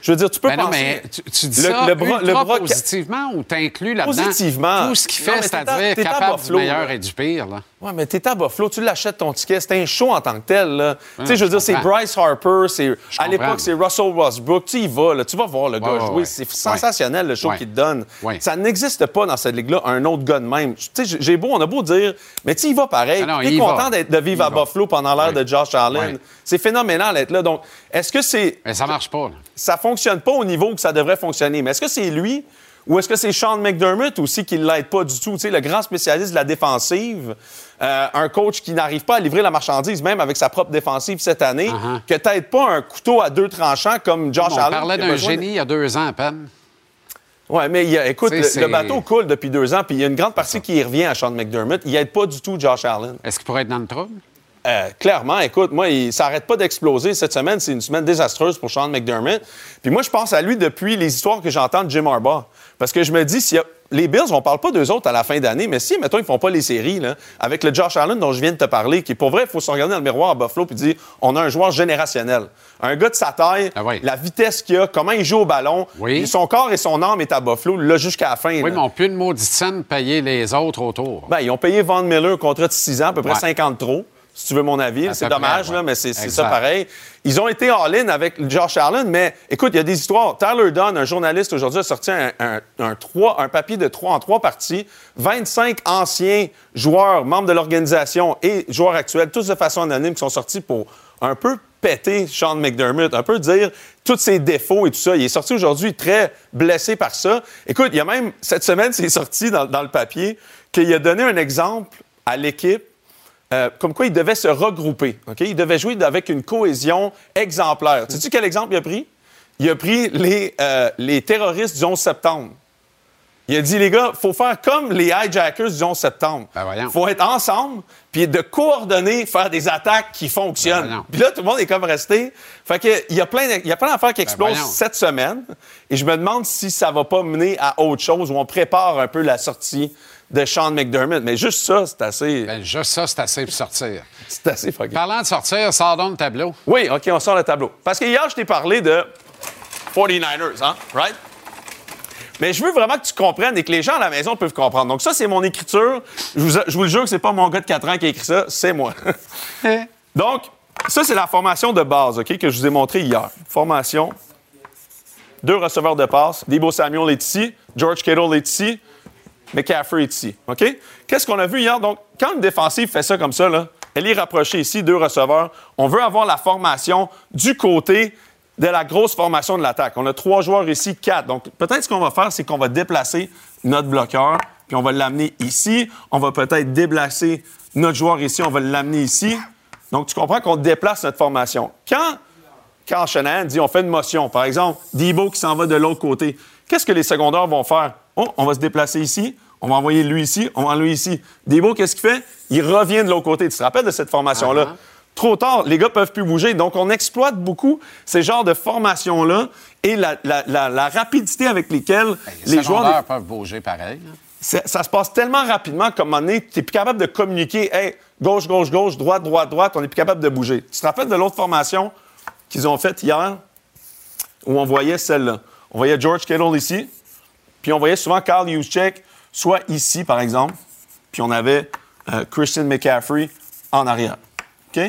Je veux dire, tu peux Ben non, mais tu, tu dis Le- ça le bras- le bras- positivement ou t'inclus là-dedans Positivement. tout ce qu'il fait, c'est-à-dire à capable du meilleur et du pire. Là. Ouais, mais t'es à Buffalo, tu l'achètes ton ticket, c'est un show en tant que tel. là. tu sais, je veux dire, c'est. Bryce Harper, c'est à l'époque, c'est Russell Westbrook. Tu y vas, là, tu vas voir le gars ouais, jouer. C'est sensationnel le show qu'il te donne. Ça n'existe pas dans cette ligue-là, un autre gars de même. Tu sais, j'ai beau, on a beau dire, mais tu y vas pareil. Ah non, T'es il content va. d'être- de vivre Il à va. Buffalo pendant l'ère de Josh Allen. C'est phénoménal d'être là. Donc, est-ce que c'est Mais ça marche pas. là. ça fonctionne pas au niveau que ça devrait fonctionner. Mais est-ce que c'est lui ou est-ce que c'est Sean McDermott aussi qui ne l'aide pas du tout? Tu sais, le grand spécialiste de la défensive, euh, un coach qui n'arrive pas à livrer la marchandise, même avec sa propre défensive cette année, Uh-huh. que t'aides pas un couteau à deux tranchants comme Josh On Allen. parlait qui a d'un de- génie il y a deux ans à peine. Ouais, mais il y a- écoute, le, bateau coule depuis deux ans, puis il y a une grande partie qui y revient à Sean McDermott. Il aide pas du tout Josh Allen. Est-ce qu'il pourrait être dans le trouble? Euh, clairement, écoute, moi, il, ça arrête pas d'exploser. Cette semaine, c'est une semaine désastreuse pour Sean McDermott. Puis moi, je pense à lui depuis les histoires que j'entends de Jim Harbaugh. Parce que je me dis, s'il y a- les Bills, on parle pas d'eux autres à la fin d'année, mais si, mettons, ils font pas les séries, là, avec le Josh Allen dont je viens de te parler, qui, pour vrai, il faut se regarder dans le miroir à Buffalo puis dire, on a un joueur générationnel. Un gars de sa taille, Ah oui. la vitesse qu'il a, comment il joue au ballon, Oui. son corps et son âme est à Buffalo, là, jusqu'à la fin. Oui, là. mais on peut une maudite scène payer les autres autour. Ben, ils ont payé Von Miller un contrat de 6 ans, à peu près Ouais. 50 trop, si tu veux mon avis. C'est dommage, près, là, mais c'est ça pareil. Ils ont été all-in avec Josh Allen, mais écoute, il y a des histoires. Tyler Dunn, un journaliste aujourd'hui, a sorti un, un- un trois- un papier de 3 en 3 parties. 25 anciens joueurs, membres de l'organisation et joueurs actuels, tous de façon anonyme, qui sont sortis pour un peu péter Sean McDermott, un peu dire tous ses défauts et tout ça. Il est sorti aujourd'hui très blessé par ça. Écoute, il y a même, cette semaine, c'est sorti dans, dans le papier qu'il a donné un exemple à l'équipe euh, comme quoi il devait se regrouper. OK? Il devait jouer avec une cohésion exemplaire. Sais-tu quel exemple il a pris? Il a pris les, euh, les terroristes du 11 septembre. Il a dit, les gars, faut faire comme les hijackers du 11 septembre. Ben faut être ensemble, puis de coordonner, faire des attaques qui fonctionnent. Ben puis là, tout le monde est comme resté. Fait que, il y a plein de- il y a plein d'affaires qui explosent Ben voyons. cette semaine. Et je me demande si ça va pas mener à autre chose, où on prépare un peu la sortie de Sean McDermott. Mais juste ça, c'est assez, Ben, juste ça, c'est assez pour sortir. c'est assez fucking. Parlant de sortir, sors donc le tableau. Oui, OK, on sort le tableau. Parce que hier, je t'ai parlé de 49ers, hein? Right? Mais je veux vraiment que tu comprennes et que les gens à la maison peuvent comprendre. Donc, ça, c'est mon écriture. Je vous, je vous le jure que c'est pas mon gars de 4 ans qui a écrit ça, c'est moi. Donc, ça, c'est la formation de base, OK, que je vous ai montré hier. Formation. Deux receveurs de passe. Debo Samuel est ici. George Kittle est ici. McCaffrey ici. OK? Qu'est-ce qu'on a vu hier? Donc, quand une défensive fait ça comme ça, elle est rapprochée ici, deux receveurs. On veut avoir la formation du côté de la grosse formation de l'attaque. On a trois joueurs ici, quatre. Donc, peut-être ce qu'on va faire, c'est qu'on va déplacer notre bloqueur, puis on va l'amener ici. On va peut-être déplacer notre joueur ici, on va l'amener ici. Donc, tu comprends qu'on déplace notre formation. Quand Carl Shanahan dit on fait une motion, par exemple, Debo qui s'en va de l'autre côté, qu'est-ce que les secondaires vont faire? Oh, on va se déplacer ici, on va envoyer lui ici, on va envoyer lui ici. Debo, qu'est-ce qu'il fait? Il revient de l'autre côté. Tu te rappelles de cette formation-là? Trop tard, les gars peuvent plus bouger. Donc, on exploite beaucoup ces genres de formations-là et la, la- la- la rapidité avec lesquelles Les, les joueurs... peuvent bouger pareil. ça, ça se passe tellement rapidement un moment donné, tu n'es plus capable de communiquer. Hey, gauche, gauche, gauche, droite, droite, droite. On n'est plus capable de bouger. Tu te rappelles de l'autre formation qu'ils ont faite hier? Où on voyait celle-là? On voyait George Kittle ici, puis on voyait souvent Carl Juszczyk soit ici, par exemple, puis on avait euh, Christian McCaffrey en arrière. OK?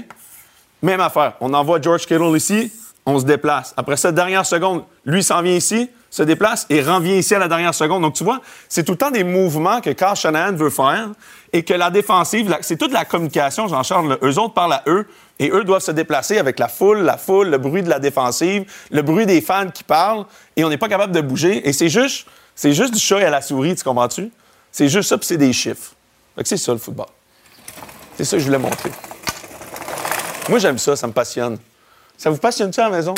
Même affaire. On envoie George Kittle ici, on se déplace. Après ça, dernière seconde, lui s'en vient ici, se déplace et revient ici à la dernière seconde. Donc, tu vois, c'est tout le temps des mouvements que Carl Shanahan veut faire et que la défensive, c'est toute la communication, Jean-Charles. Eux autres parlent à eux et eux doivent se déplacer avec la foule, la foule, le bruit de la défensive, le bruit des fans qui parlent et on n'est pas capable de bouger. Et c'est juste, c'est juste du chat et à la souris, tu comprends-tu? C'est juste ça, puis c'est des chiffres. Fait que c'est ça, le football. C'est ça que je voulais montrer. Moi, j'aime ça, ça me passionne. Ça vous passionne-tu à la maison?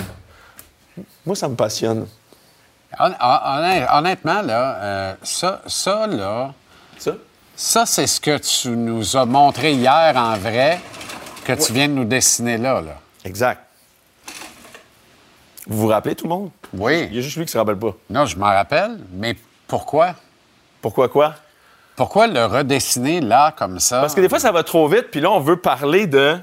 Moi, ça me passionne. Hon- hon- honnêt- Honnêtement, là, euh, ça, ça, là, Ça? ça, c'est ce que tu nous as montré hier en vrai, que tu viens de nous dessiner là. là. Exact. Vous vous rappelez, tout le monde? Oui. Il y a juste lui qui se rappelle pas. Non, je m'en rappelle, mais pourquoi? Pourquoi quoi? Pourquoi le redessiner là, comme ça? Parce que des fois, ça va trop vite, puis là, on veut parler de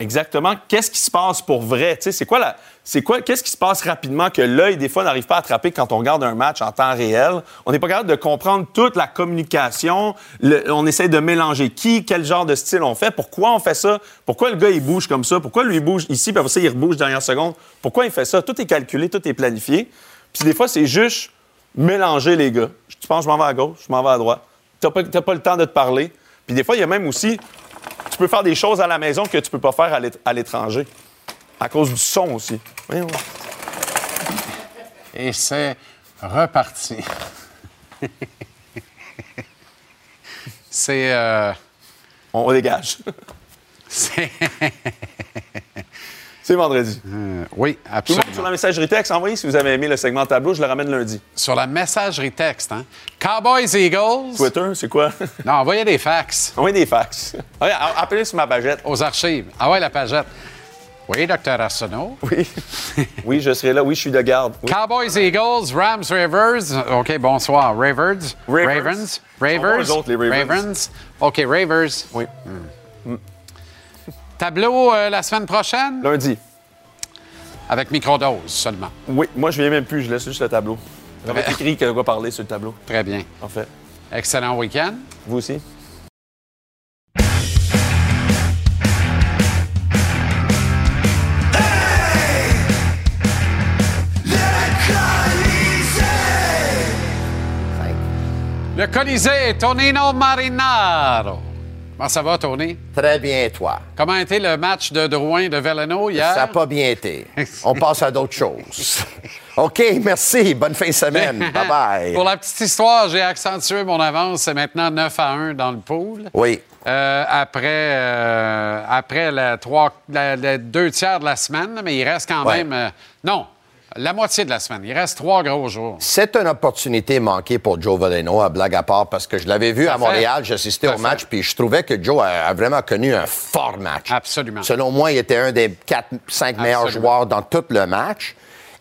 exactement qu'est-ce qui se passe pour vrai? C'est quoi la. C'est quoi, qu'est-ce qui se passe rapidement que l'œil, des fois, n'arrive pas à attraper quand on regarde un match en temps réel? On n'est pas capable de comprendre toute la communication. On essaie de mélanger qui, quel genre de style on fait, pourquoi on fait ça, pourquoi le gars, il bouge comme ça, pourquoi lui, il bouge ici, puis après ça, il rebouge dernière seconde. Pourquoi il fait ça? Tout est calculé, tout est planifié. Puis des fois, c'est juste mélanger les gars. Tu penses, je m'en vais à gauche, je m'en vais à droite. Tu n'as pas le temps de te parler. Puis des fois, il y a même aussi, tu peux faire des choses à la maison que tu peux pas faire à l'ét- à l'étranger. À cause du son aussi. Voyons. Et c'est reparti. c'est. euh, On dégage. c'est. C'est vendredi. Euh, oui, Tout le monde absolument. sur la messagerie texte, envoyez si vous avez aimé le segment tableau, je le ramène lundi. Sur la messagerie texte, hein? Cowboys Eagles. Twitter, c'est quoi? Non, envoyez des fax envoyez des fax. Appelez sur ma pagette. aux archives. Ah ouais, la pagette. Oui, docteur Arsenault. Oui. oui, je serai là. Oui, je suis de garde. Oui. Cowboys Eagles, Rams Ravers. OK, bonsoir. Ravers. Ravers. Ravens. Eux autres, les Ravens. OK, Ravers. Oui. Tableau euh, la semaine prochaine? Lundi. avec microdose seulement. Oui, moi, je viens même plus, je laisse juste le tableau. J'avais écrit qu'il y a quoi parler sur le tableau, Très bien. en fait. Excellent week-end. Vous aussi? Le Colisée, Tonino Marinaro. Comment ça va, Tony? Très bien, toi. Comment a été le match de Drouin de Veleno hier? Ça n'a pas bien été. On passe à d'autres choses. OK, merci. Bonne fin de semaine. Bye-bye. Pour la petite histoire, j'ai accentué mon avance. C'est maintenant 9 à 1 dans le pool. Oui. Euh, après euh, après la trois, la- la deux tiers de la semaine, mais il reste quand Ouais. même. euh, non, la moitié de la semaine. Il reste trois gros jours. C'est une opportunité manquée pour Joe Valeno, à blague à part, parce que je l'avais vu à fait. Montréal, j'assistais au match, puis je trouvais que Joe a, a vraiment connu un fort match. Absolument. Selon moi, il était un des 4-5 meilleurs Absolument. joueurs dans tout le match.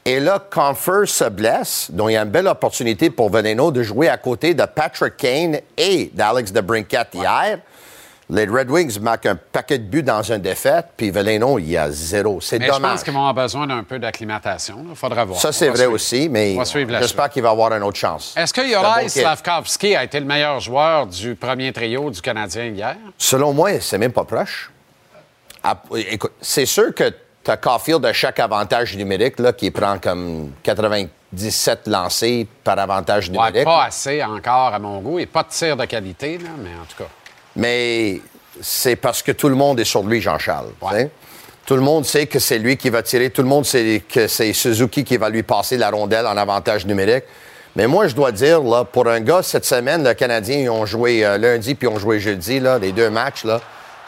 Et là, Confer se blesse, donc il y a une belle opportunité pour Valeno de jouer à côté de Patrick Kane et d'Alex DeBrincat hier. Les Red Wings marquent un paquet de buts dans une défaite, puis Valeno, il y a zéro. C'est Mais je dommage. pense qu'ils vont avoir besoin d'un peu d'acclimatation. Il faudra voir. Ça, c'est vrai suivre. aussi, mais j'espère qu'il va avoir une autre chance. Est-ce que kid. Slavkovski a été le meilleur joueur du premier trio du Canadien hier? Selon moi, c'est même pas proche. Écoute, c'est sûr que tu as Caulfield à chaque avantage numérique là, qui prend comme 17 lancés par avantage Ouais, numérique. pas assez encore à mon goût et pas de tir de qualité, là, mais en tout cas. Mais c'est parce que tout le monde est sur lui, Jean-Charles. Tout le monde sait que c'est lui qui va tirer. Tout le monde sait que c'est Suzuki qui va lui passer la rondelle en avantage numérique. Mais moi, je dois dire, là, pour un gars, cette semaine, le Canadien, ils ont joué euh, lundi puis ils ont joué jeudi, là, les deux matchs. Là.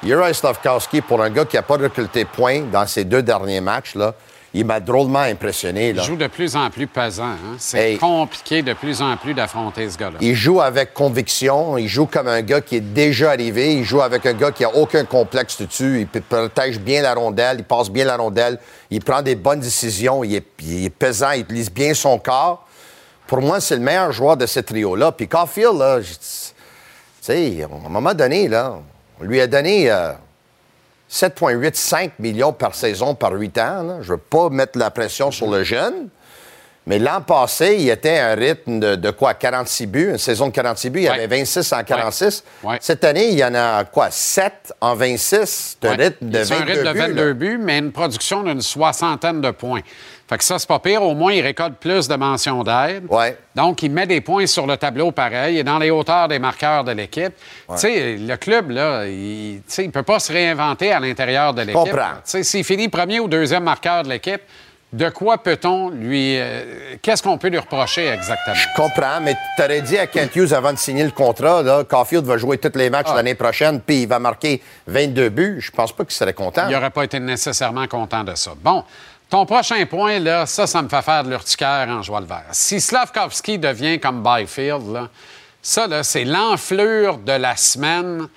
Juraj Slavkowski, pour un gars qui n'a pas recruté point dans ces deux derniers matchs, là, il m'a drôlement impressionné. Il Là. joue de plus en plus pesant. hein. C'est Hey. compliqué de plus en plus d'affronter ce gars-là. Il joue avec conviction. Il joue comme un gars qui est déjà arrivé. Il joue avec un gars qui a aucun complexe dessus. Il protège bien la rondelle. Il passe bien la rondelle. Il prend des bonnes décisions. Il est, il est pesant. Il utilise bien son corps. Pour moi, c'est le meilleur joueur de ce trio-là. Puis Caulfield, là, tu sais, à un moment donné, là, on lui a donné euh, 7,85 millions par saison par 8 ans. là. Je veux pas mettre la pression sur le jeune. Mais l'an passé, il était à un rythme de, de quoi? 46 buts, une saison de 46 buts. Il y avait 26 en 46. Cette année, il y en a quoi? 7 en 26. C'est un rythme de C'est 22 un rythme de buts. 22 là. buts, mais une production d'une soixantaine de points. Fait que ça, c'est pas pire. Au moins, il récolte plus de mentions d'aide. Donc, il met des points sur le tableau pareil et dans les hauteurs des marqueurs de l'équipe. Ouais. Tu sais, le club, là, il il peut pas se réinventer à l'intérieur de l'équipe. comprends. Tu sais, S'il finit premier ou deuxième marqueur de l'équipe, de quoi peut-on lui. euh, Qu'est-ce qu'on peut lui reprocher exactement? Je comprends, mais tu aurais dit à Kent Hughes avant de signer le contrat, là, Caulfield va jouer tous les matchs Ah. l'année prochaine, puis il va marquer 22 buts. Je pense pas qu'il serait content. Il n'aurait pas été nécessairement content de ça. Bon, ton prochain point, là, ça, ça me fait faire de l'urticaire en joie le vert. Si Slavkovski devient comme Byfield, là, ça, là, c'est l'enflure de la semaine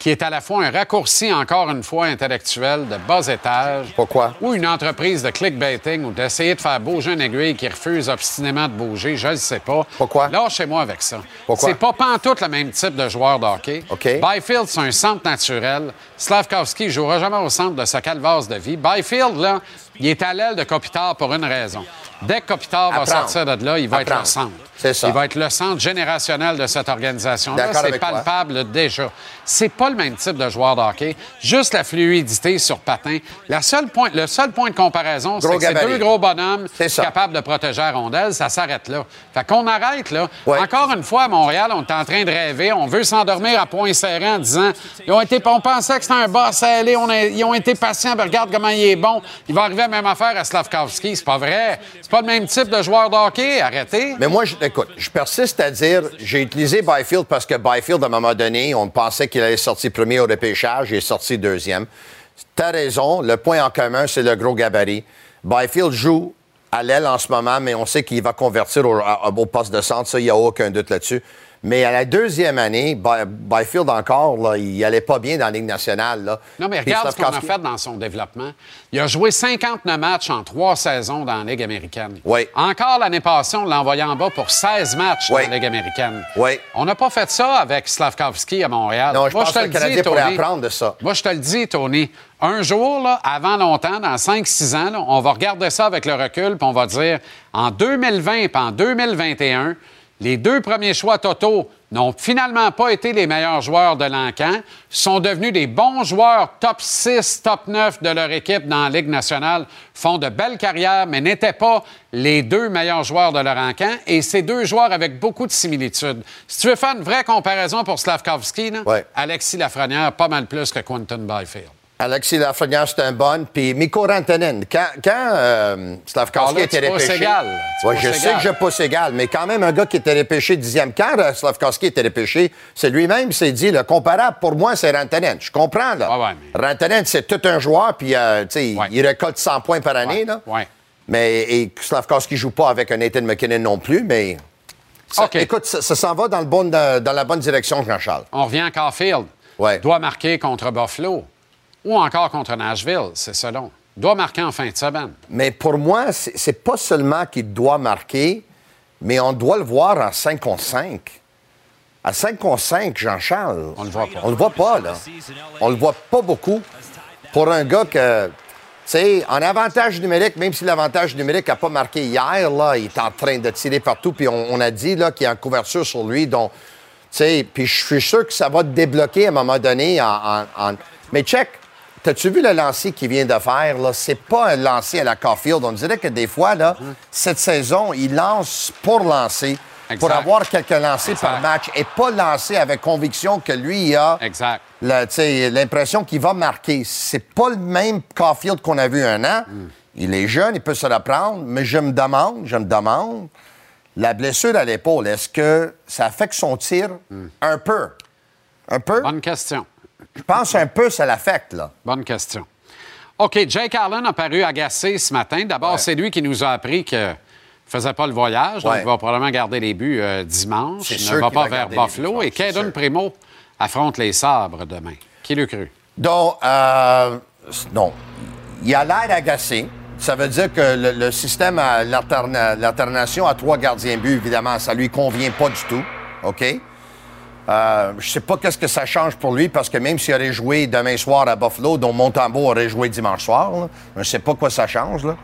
qui est à la fois un raccourci, encore une fois, intellectuel de bas étage. Pourquoi? Ou une entreprise de clickbaiting ou d'essayer de faire bouger une aiguille qui refuse obstinément de bouger. Je ne sais pas. Pourquoi? Lâchez-moi avec ça. Pourquoi? C'est pas pantoute le même type de joueur de hockey. OK. Byfield, c'est un centre naturel. Slavkovski ne jouera jamais au centre de sa calvasse de vie. Byfield, là, il est à l'aile de Kopitar pour une raison. Dès que Kopitar va sortir de là, il va être le centre. C'est ça. Il va être le centre générationnel de cette organisation-là. D'accord C'est avec toi. palpable déjà. C'est pas le même type de joueur de hockey. Juste la fluidité sur patin. La seule point, le seul point de comparaison, c'est que c'est deux gros bonhommes capables de protéger la rondelle. Ça s'arrête là. Fait qu'on arrête là. Encore une fois, à Montréal, on est en train de rêver. On veut s'endormir à point serré en disant ils ont été, on pensait que c'était un boss allé. On a- ils ont été patients. Ben, regarde comment il est bon. Il va arriver à même affaire à Slavkovski. C'est pas vrai. C'est pas le même type de joueur de hockey. Arrêtez. Mais moi, je, écoute, je persiste à dire, j'ai utilisé Byfield parce que Byfield, à un moment donné, on pensait qu'il allait sortir premier au repêchage, il est sorti deuxième. T'as raison, le point en commun, c'est le gros gabarit. Byfield joue à l'aile en ce moment, mais on sait qu'il va convertir au, au poste de centre, ça, il n'y a aucun doute là-dessus. Mais à la deuxième année, By- Byfield encore, là, il allait pas bien dans la Ligue nationale. Là. Non, mais Puis regarde ce qu'on a fait dans son développement. Il a joué 59 matchs en trois saisons dans la Ligue américaine. Oui. Encore l'année passée, on l'a envoyé en bas pour 16 matchs Oui. dans la Ligue américaine. Oui. On n'a pas fait ça avec Slavkovski à Montréal. Non, je pense te que le Canadien pourrait apprendre de ça. Moi, je te le dis, Tony. Un jour, là, avant longtemps, dans 5-6 ans, là, on va regarder ça avec le recul, puis on va dire, en 2020 et en 2021, les deux premiers choix totaux n'ont finalement pas été les meilleurs joueurs de l'encan, sont devenus des bons joueurs top 6, top 9 de leur équipe dans la Ligue nationale, font de belles carrières, mais n'étaient pas les deux meilleurs joueurs de leur encan, et ces deux joueurs avec beaucoup de similitudes. Si tu veux faire une vraie comparaison pour Slavkovski, là, Ouais. Alexis Lafrenière, pas mal plus que Quentin Byfield. Alexis Lafrenière, c'est un bon. Puis Mikko Rantanen, quand, quand euh, là, était repêché... égal. Ouais, je sais égal. que je pousse égal, mais quand même, un gars qui était repêché dixième. Quand euh, Slavkovski était repêché, c'est lui-même qui s'est dit, le comparable, pour moi, c'est Rantanen. Je comprends, là. Ouais, ouais, mais- Rantanen, c'est tout un joueur, puis, euh, il récolte 100 points par année, là. Mais et Slavkovski joue pas avec un Nathan McKinnon non plus, mais... ça-. Écoute, ça, ça s'en va dans, le bon, dans, la bonne direction, Jean-Charles. On revient à Caulfield. Doit marquer contre Buffalo ou encore contre Nashville, c'est selon. Doit marquer en fin de semaine. Mais pour moi, c'est pas seulement qu'il doit marquer, mais on doit le voir en 5 contre 5. À 5 contre 5, Jean-Charles. On le voit pas. On le voit pas, là. On le voit pas beaucoup. Pour un gars que, tu sais, en avantage numérique, même si l'avantage numérique n'a pas marqué hier, là, il est en train de tirer partout. Puis on, on a dit là, qu'il y a une couverture sur lui. Donc, tu sais, puis je suis sûr que ça va te débloquer à un moment donné. En, en- en- Mais check, T'as-tu vu le lancer qu'il vient de faire? Là? C'est pas un lancer à la Caulfield. On dirait que des fois, là, cette saison, il lance pour lancer, pour Exact. avoir quelques lancers par match et pas lancer avec conviction que lui, il a Exact. l'impression qu'il va marquer. C'est pas le même Caulfield qu'on a vu un an. Il est jeune, il peut se reprendre, mais je me demande, je me demande, la blessure à l'épaule, est-ce que ça affecte son tir? Un peu? Un peu? Bonne question. Je pense un peu, ça l'affecte, là. Bonne question. OK, Jake Allen a paru agacé ce matin. D'abord, c'est lui qui nous a appris qu'il ne faisait pas le voyage, donc Ouais. il va probablement garder les buts euh, dimanche. Il ne va pas va vers Buffalo. buts Et Caden. Primo affronte les sabres demain. Qui l'a cru? Donc, euh, non. Il a l'air agacé. Ça veut dire que le, le système à l'alterna- l'alternation à trois gardiens but, évidemment, ça lui convient pas du tout. OK? Euh, je sais pas qu'est-ce que ça change pour lui parce que même s'il aurait joué demain soir à Buffalo, dont Montembeau aurait joué dimanche soir, là, je sais pas quoi ça change. Là.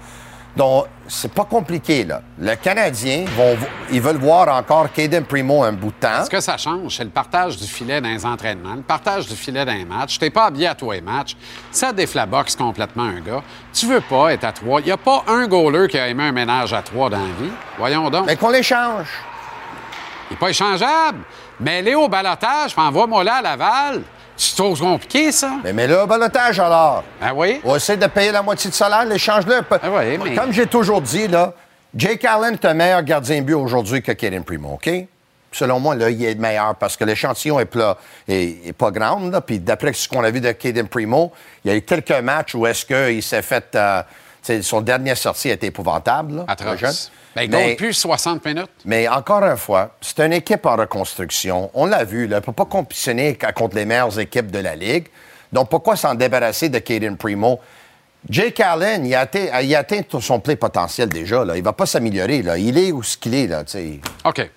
Donc, c'est pas compliqué. Là. Le Canadien, vont, ils veulent voir encore Caden Primo un bout de temps. Ce que ça change, c'est le partage du filet dans les entraînements, le partage du filet dans les matchs. T'es pas habillé à tous les matchs. Ça déflaboxe complètement un gars. Tu veux pas être à trois. Il n'y a pas un goaler qui a aimé un ménage à trois dans la vie. Voyons donc. Mais qu'on l'échange. Il n'est pas échangeable. Mais Léo au balotage, envoie-moi là à Laval. C'est trop compliqué, ça? Mais mets-le au balotage alors. Ben oui. On essaie de payer la moitié de salaire, l'échange-le. Ah oui, mais- Comme j'ai toujours dit, là, Jake Allen est un meilleur gardien de but aujourd'hui que Kaden Primo, OK? Selon moi, là, il est meilleur parce que l'échantillon est, plat, est, est pas grand. là. Puis d'après ce qu'on a vu de Kaden Primo, il y a eu quelques matchs où est-ce qu'il s'est fait... euh, son dernière sortie était épouvantable. Là, le jeune. Atroce. Ben, il Mais- plus 60 minutes. mais encore une fois, c'est une équipe en reconstruction. On l'a vu, là, ne peut pas compétitionner contre les meilleures équipes de la Ligue. Donc, pourquoi s'en débarrasser de Caden Primo? Jake Allen, il a atteint, il a atteint tout son plein potentiel déjà. Là. Il ne va pas s'améliorer. Là. Il est où ce qu'il est. Là. OK.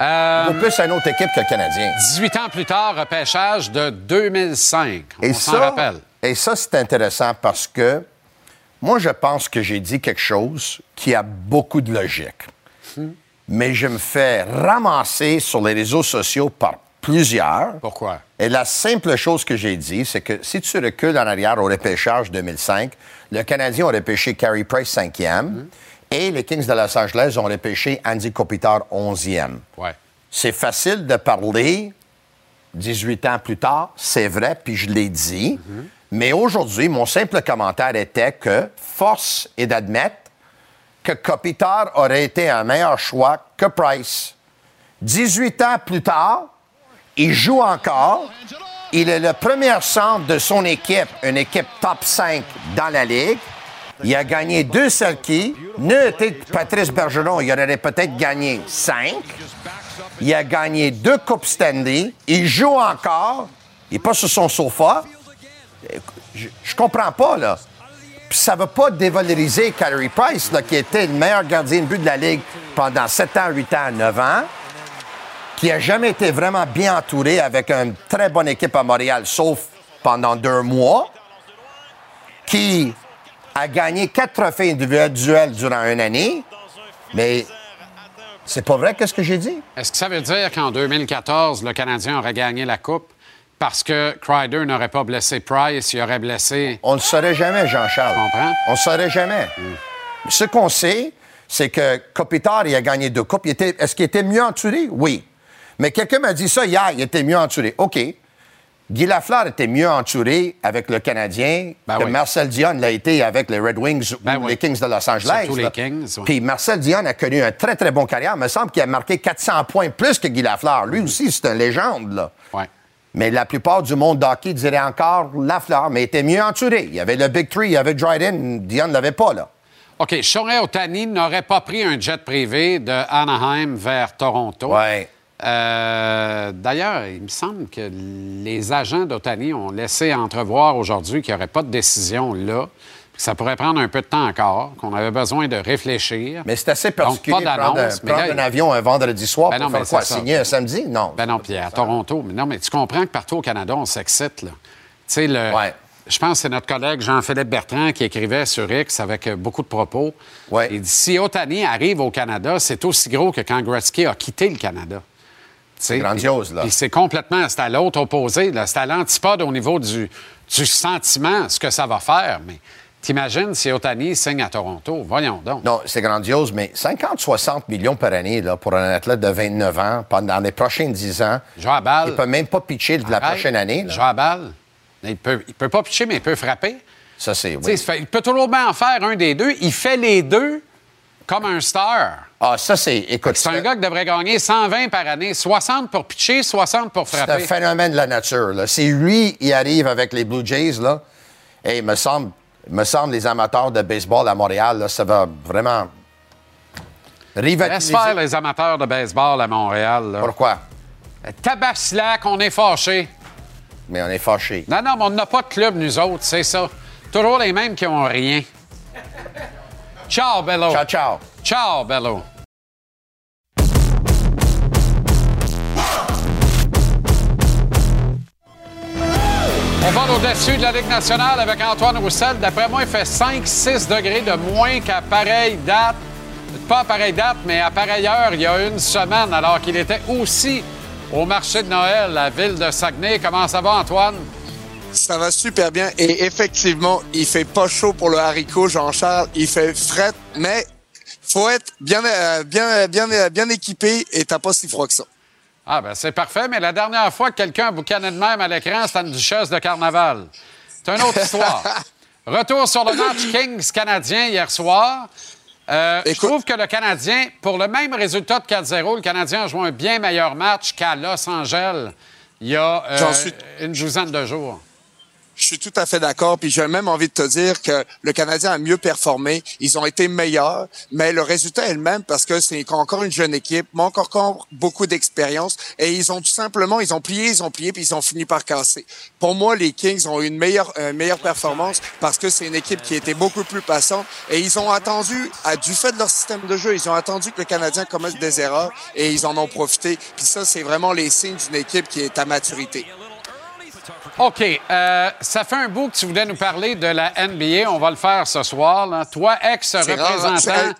Euh, Il vaut plus à une autre équipe que le Canadien. 18 ans plus tard, repêchage de 2005. On s'en rappelle. et ça, c'est intéressant parce que moi, je pense que j'ai dit quelque chose qui a beaucoup de logique. Mais je me fais ramasser sur les réseaux sociaux par plusieurs. Pourquoi? Et la simple chose que j'ai dit, c'est que si tu recules en arrière au repêchage 2005, le Canadien a repêché Carey Price 5e et les Kings de Los Angeles ont repêché Andy Kopitar 11e. Ouais. C'est facile de parler 18 ans plus tard, c'est vrai, puis je l'ai dit. Mais aujourd'hui, mon simple commentaire était que force est d'admettre que Kopitar aurait été un meilleur choix que Price. 18 ans plus tard, il joue encore. Il est le premier centre de son équipe, une équipe top 5 dans la Ligue. Il a gagné deux Selkie. Ne était Patrice Bergeron, il aurait peut-être gagné cinq. Il a gagné deux Coupes Stanley. Il joue encore. Il n'est pas sur son sofa. Je, je comprends pas, là. Puis ça ne veut pas dévaloriser Carey Price, qui était le meilleur gardien de but de la Ligue pendant 7 ans, 8 ans, 9 ans, qui n'a jamais été vraiment bien entouré avec une très bonne équipe à Montréal, sauf pendant deux mois, qui a gagné quatre trophées individuels durant une année, mais c'est pas vrai qu'est-ce que j'ai dit? Est-ce que ça veut dire qu'en 2014, le Canadien aurait gagné la Coupe? Parce que Kreider n'aurait pas blessé Price, il aurait blessé... On ne le saurait jamais, Jean-Charles. Tu comprends? On ne le saurait jamais. Ce qu'on sait, c'est que Kopitar, il a gagné deux coupes. Est-ce qu'il était mieux entouré? Oui. Mais quelqu'un m'a dit ça hier, il était mieux entouré. OK. Guy Lafleur était mieux entouré avec le Canadien Ben que oui. Marcel Dion l'a été avec les Red Wings Ben ou oui. les Kings de Los Angeles. Surtout les. Kings, oui. Puis Marcel Dion a connu un très, très bon carrière. Il me semble qu'il a marqué 400 points plus que Guy Lafleur. Lui aussi, c'est une légende, là. Mais la plupart du monde d'hockey dirait encore Lafleur, mais il était mieux entouré. Il y avait le Big Three, il y avait Dryden, Dion ne l'avait pas, là. OK, Shohei Otani n'aurait pas pris un jet privé de Anaheim vers Toronto. Ouais. Euh, D'ailleurs, il me semble que les agents d'Otani ont laissé entrevoir aujourd'hui qu'il n'y aurait pas de décision là. Ça pourrait prendre un peu de temps encore, qu'on avait besoin de réfléchir. Mais c'est assez Donc, particulier pas prendre, un, d'annonce, prendre là, un avion un vendredi soir Ben pour non, faire quoi? Signer un samedi? Non. Ben non, puis à Toronto. Mais non, mais tu comprends que partout au Canada, on s'excite, là. Tu sais, le. Ouais. Je pense que c'est notre collègue Jean-Philippe Bertrand qui écrivait sur X avec euh, beaucoup de propos. Ouais. Il dit si Otani arrive au Canada, c'est aussi gros que quand Gretzky a quitté le Canada. C'est grandiose, là. Puis c'est complètement, c'est à l'autre opposé, là. C'est à l'antipode au niveau du, du sentiment, ce que ça va faire, mais t'imagines si Otani signe à Toronto? Voyons donc. Non, c'est grandiose, mais 50-60 millions par année là, pour un athlète de 29 ans pendant les prochains 10 ans. À balle. Il peut même pas pitcher de la prochaine année. là. À balle. Il peut, il peut pas pitcher, mais il peut frapper. Ça, c'est. Oui. il fait- il peut toujours bien en faire un des deux. Il fait les deux comme un star. Ah, ça, c'est. Écoute, C'est un gars qui devrait gagner 120 par année. 60 pour pitcher, 60 pour C'est un frapper. phénomène de la nature. Là. Si lui, il arrive avec les Blue Jays, là, et il me semble, me semble, les amateurs de baseball à Montréal, là, ça va vraiment Laisse rivaliser. faire les amateurs de baseball à Montréal. là. Pourquoi? Tabaslac, on est fâchés. Mais on est fâchés. Non, non, mais on n'a pas de club, nous autres, c'est ça. Toujours les mêmes qui ont rien. Ciao, Bello. Ciao, ciao. Ciao, Bello. On va au-dessus de la Ligue nationale avec Antoine Roussel. D'après moi, il fait 5-6 degrés de moins qu'à pareille date. Pas à pareille date, mais à pareille heure, il y a une semaine, alors qu'il était aussi au marché de Noël, la ville de Saguenay. Comment ça va, Antoine? Ça va super bien et effectivement, il fait pas chaud pour le haricot, Jean-Charles. Il fait fret, mais faut être bien, euh, bien, bien, euh, bien équipé et t'as pas si froid que ça. Ah, ben c'est parfait, mais la dernière fois que quelqu'un boucanait de même à l'écran, c'était une duchesse de carnaval. C'est une autre histoire. Retour sur le match Kings-Canadien hier soir. Euh, je trouve que le Canadien, pour le même résultat de 4-0, le Canadien a joué un bien meilleur match qu'à Los Angeles il y a euh, suis- une douzaine de jours. Je suis tout à fait d'accord, puis j'ai même envie de te dire que le Canadien a mieux performé. Ils ont été meilleurs, mais le résultat est le même parce que c'est encore une jeune équipe, manque encore beaucoup d'expérience, et ils ont tout simplement, ils ont plié, ils ont plié, puis ils ont fini par casser. Pour moi, les Kings ont eu une meilleure, euh, meilleure performance parce que c'est une équipe qui était beaucoup plus passante, et ils ont attendu, à, du fait de leur système de jeu, ils ont attendu que le Canadien commette des erreurs, et ils en ont profité. Puis ça, c'est vraiment les signes d'une équipe qui est à maturité. OK. euh, ça fait un bout que tu voulais nous parler de la NBA. On va le faire ce soir. là. Toi, ex-représentant rare,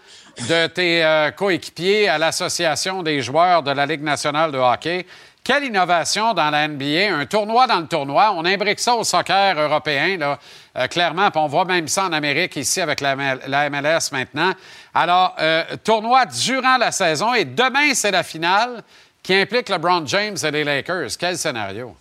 de tes euh, coéquipiers à l'Association des joueurs de la Ligue nationale de hockey. Quelle innovation dans la NBA, un tournoi dans le tournoi. On imbrique ça au soccer européen, là, euh, clairement, puis on voit même ça en Amérique, ici, avec la, ML la MLS maintenant. Alors, euh, tournoi durant la saison, et demain, c'est la finale qui implique LeBron James et les Lakers. Quel scénario?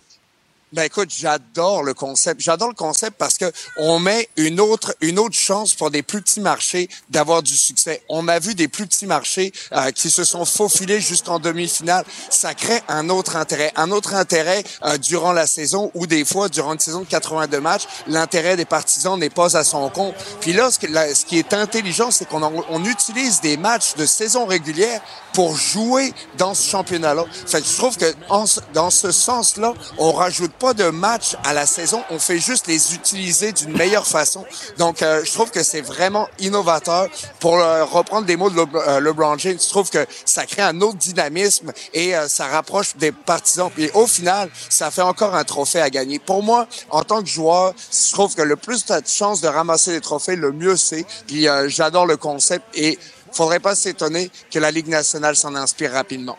Ben écoute, j'adore le concept. J'adore le concept parce que on met une autre une autre chance pour des plus petits marchés d'avoir du succès. On a vu des plus petits marchés euh, qui se sont faufilés jusqu'en demi-finale. Ça crée un autre intérêt, un autre intérêt euh, durant la saison ou des fois durant une saison de 82 matchs, l'intérêt des partisans n'est pas à son compte. Puis là, ce, qui est intelligent, c'est qu'on on utilise des matchs de saison régulière pour jouer dans ce championnat-là. Fait que je trouve que en dans ce sens-là, on rajoute pas de matchs à la saison, on fait juste les utiliser d'une meilleure façon. Donc, euh, je trouve que c'est vraiment innovateur. Pour reprendre des mots de Le- euh, LeBron James, je trouve que ça crée un autre dynamisme et euh, ça rapproche des partisans. Puis au final, ça fait encore un trophée à gagner. Pour moi, en tant que joueur, je trouve que le plus tu as de chances de ramasser des trophées, le mieux c'est. Puis euh, j'adore le concept et faudrait pas s'étonner que la Ligue nationale s'en inspire rapidement.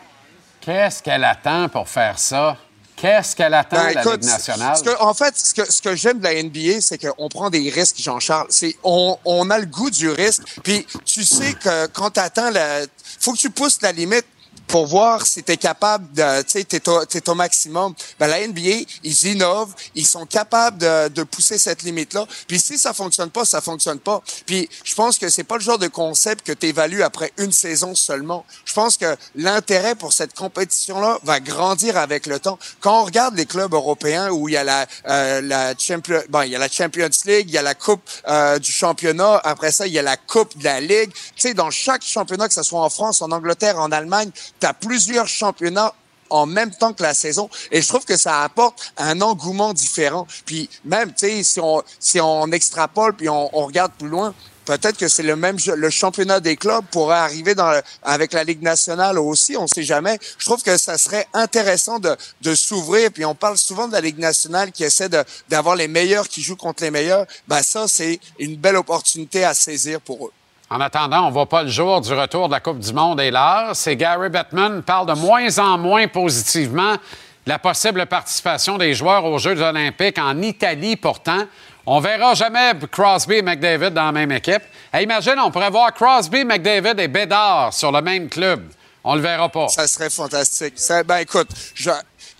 Qu'est-ce qu'elle attend pour faire ça? Qu'est-ce qu'elle attend Ben, de la écoute, Ligue nationale? ce que- en fait, ce que, ce que j'aime de la NBA, c'est qu'on prend des risques, Jean-Charles. C'est on, on a le goût du risque. Puis tu sais que quand tu attends la, faut que tu pousses la limite pour voir si tu es capable de, tu sais, t'es au, au maximum. Ben, la NBA, ils innovent, ils sont capables de, de pousser cette limite-là. Puis si ça fonctionne pas, ça fonctionne pas. Puis je pense que c'est pas le genre de concept que tu évalues après une saison seulement. Je pense que l'intérêt pour cette compétition-là va grandir avec le temps. Quand on regarde les clubs européens où il y a la, euh, la Champions, bon, il y a la Champions League, il y a la Coupe euh, du championnat, après ça, il y a la Coupe de la Ligue. Tu sais, dans chaque championnat, que ce soit en France, en Angleterre, en Allemagne, tu as plusieurs championnats en même temps que la saison. Et je trouve que ça apporte un engouement différent. Puis même, tu sais, si on, si on extrapole puis on, on regarde plus loin, peut-être que c'est le même jeu- le championnat des clubs pourrait arriver dans le- avec la Ligue nationale aussi, on sait jamais. Je trouve que ça serait intéressant de, de s'ouvrir. Puis on parle souvent de la Ligue nationale qui essaie d'avoir les meilleurs qui jouent contre les meilleurs. Ben ça, c'est une belle opportunité à saisir pour eux. En attendant, on ne voit pas le jour du retour de la Coupe du Monde et l'heure. C'est Gary Bettman parle de moins en moins positivement de la possible participation des joueurs aux Jeux olympiques en Italie pourtant. On verra jamais Crosby et McDavid dans la même équipe. Hey, imagine, on pourrait voir Crosby, McDavid et Bédard sur le même club. On le verra pas. Ça serait fantastique. Ben écoute, je,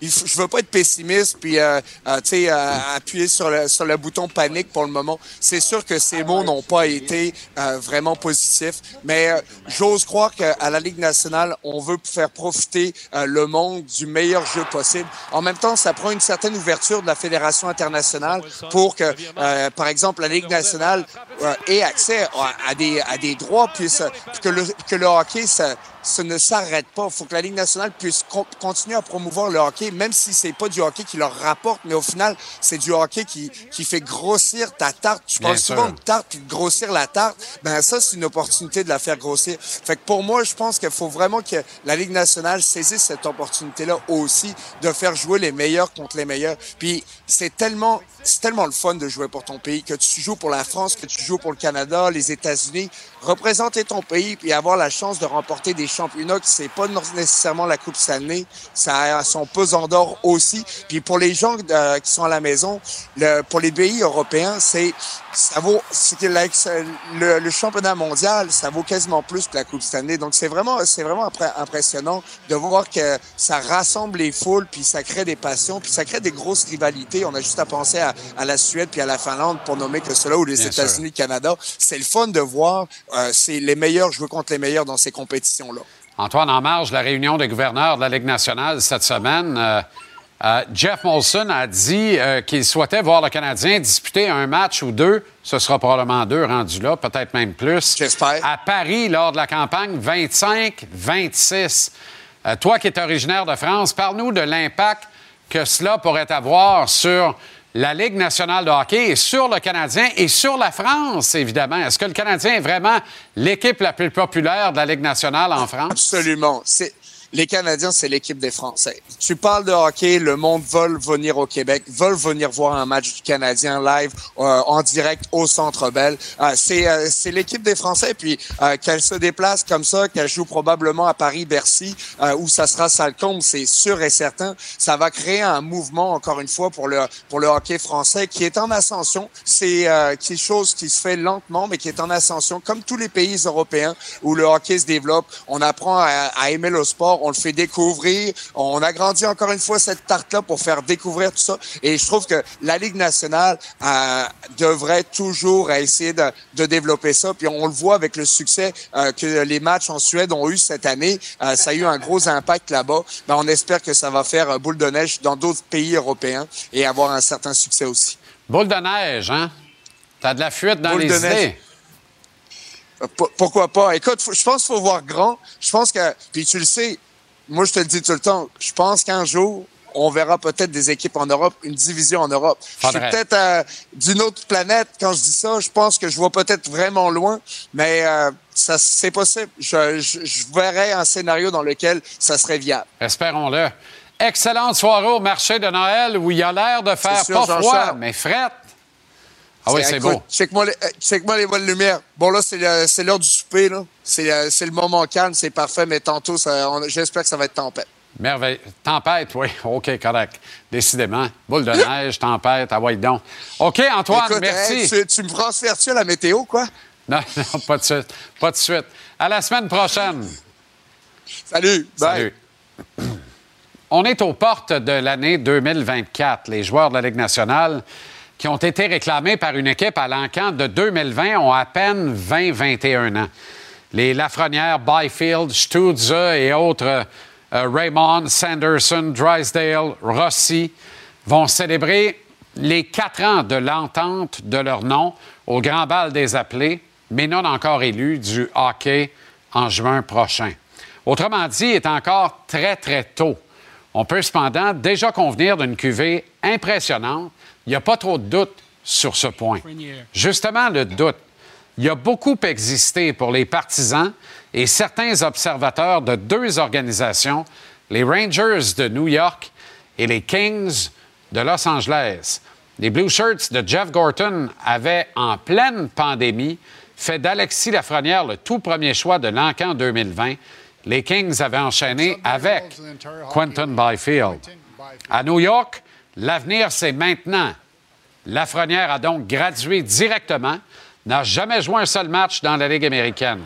je veux pas être pessimiste puis euh, euh, tu sais euh, appuyer sur le sur le bouton panique pour le moment. C'est sûr que ces mots n'ont pas été euh, vraiment positifs, mais j'ose croire qu'à la Ligue nationale, on veut faire profiter le monde du meilleur jeu possible. En même temps, ça prend une certaine ouverture de la fédération internationale pour que par exemple la Ligue nationale ait accès à, à, des à des droits puisse que le que le hockey ça ça ne s'arrête pas. Il faut que la Ligue nationale puisse continuer à promouvoir le hockey, même si c'est pas du hockey qui leur rapporte, mais au final, c'est du hockey qui, qui fait grossir ta tarte. Je parle souvent de tarte puis de grossir la tarte. Ben ça, c'est une opportunité de la faire grossir. Fait que pour moi, je pense qu'il faut vraiment que la Ligue nationale saisisse cette opportunité-là aussi de faire jouer les meilleurs contre les meilleurs. Puis c'est tellement c'est tellement le fun de jouer pour ton pays, que tu joues pour la France, que tu joues pour le Canada, les États-Unis. Représenter ton pays puis avoir la chance de remporter des championnats c'est pas nécessairement la Coupe Stanley, ça a son pesant d'or aussi. Puis pour les gens euh, qui sont à la maison, pour les pays européens, c'est ça vaut le, le, championnat mondial, ça vaut quasiment plus que la Coupe Stanley. Donc c'est vraiment c'est vraiment impressionnant de voir que ça rassemble les foules puis ça crée des passions puis ça crée des grosses rivalités. On a juste à penser à, à la Suède puis à la Finlande pour nommer que cela ou les États-Unis, Canada. C'est le fun de voir euh, c'est les meilleurs jouer contre les meilleurs dans ces compétitions là. Antoine, en marge, la réunion des gouverneurs de la Ligue nationale cette semaine. Euh, euh, Jeff Molson a dit qu'il souhaitait voir le Canadien disputer un match ou deux. Ce sera probablement deux rendus là, peut-être même plus. J'espère. À Paris, lors de la campagne 25-26. Euh, toi qui es originaire de France, parle-nous de l'impact que cela pourrait avoir sur la Ligue nationale de hockey et sur le Canadien et sur la France, évidemment. Est-ce que le Canadien est vraiment l'équipe la plus populaire de la Ligue nationale en France? Absolument. Les Canadiens, c'est l'équipe des Français. Tu parles de hockey, le monde veut venir au Québec, veulent venir voir un match du Canadien live euh, en direct au Centre Bell. Euh, c'est euh, c'est l'équipe des Français. Puis qu'elle se déplace comme ça, qu'elle joue probablement à Paris-Bercy, où ça sera Salcombe, c'est sûr et certain. Ça va créer un mouvement encore une fois pour le pour le hockey français qui est en ascension. C'est quelque chose qui se fait lentement, mais qui est en ascension, comme tous les pays européens où le hockey se développe. On apprend à aimer le sport on le fait découvrir. On a grandi encore une fois cette tarte-là pour faire découvrir tout ça. Et je trouve que la Ligue nationale euh, devrait toujours essayer de, développer ça. Puis on le voit avec le succès euh, que les matchs en Suède ont eu cette année. Euh, ça a eu un gros impact là-bas. Mais on espère que ça va faire boule de neige dans d'autres pays européens et avoir un certain succès aussi. Boule de neige, hein? T'as de la fuite dans les idées. Pourquoi pas? Écoute, je pense qu'il faut voir grand. Je pense que, puis tu le sais, moi, je te le dis tout le temps, je pense qu'un jour, on verra peut-être des équipes en Europe, une division en Europe. Je suis peut-être euh, d'une autre planète quand je dis ça. Je pense que je vois peut-être vraiment loin, mais euh, ça c'est possible. Je, je, verrais un scénario dans lequel ça serait viable. Espérons-le. Excellente soirée au marché de Noël où il y a l'air de faire pas froid, mais fret. Ah oui, c'est beau. Check-moi les, check les voies de lumière. Bon, là, c'est l'heure du là. C'est le moment calme, c'est parfait, mais tantôt, j'espère que ça va être tempête. Merveille. Tempête, oui. OK, correct. Décidément. Boule de neige, tempête, ah ouais, donc. OK, Antoine, merci. tu, me transfères-tu à la météo, quoi? Non, non, pas de suite. Pas de suite. À la semaine prochaine. Salut. Salut. On est aux portes de l'année 2024. Les joueurs de la Ligue nationale qui ont été réclamés par une équipe à l'encan de 2020 ont à peine 20-21 ans. Les Lafrenière, Byfield, Stutze et autres, euh, Raymond, Sanderson, Drysdale, Rossi, vont célébrer les quatre ans de l'entente de leur nom au Grand Bal des appelés, mais non encore élus du hockey en juin prochain. Autrement dit, il est encore très, très tôt. On peut cependant déjà convenir d'une cuvée impressionnante il n'y a pas trop de doute sur ce point. Justement, le doute. Il y a beaucoup existé pour les partisans et certains observateurs de deux organisations, les Rangers de New York et les Kings de Los Angeles. Les Blue Shirts de Jeff Gorton avaient, en pleine pandémie, fait d'Alexis Lafrenière le tout premier choix de l'encan 2020. Les Kings avaient enchaîné avec Quentin Byfield. À New York, l'avenir, c'est maintenant. Lafrenière a donc gradué directement, n'a jamais joué un seul match dans la Ligue américaine.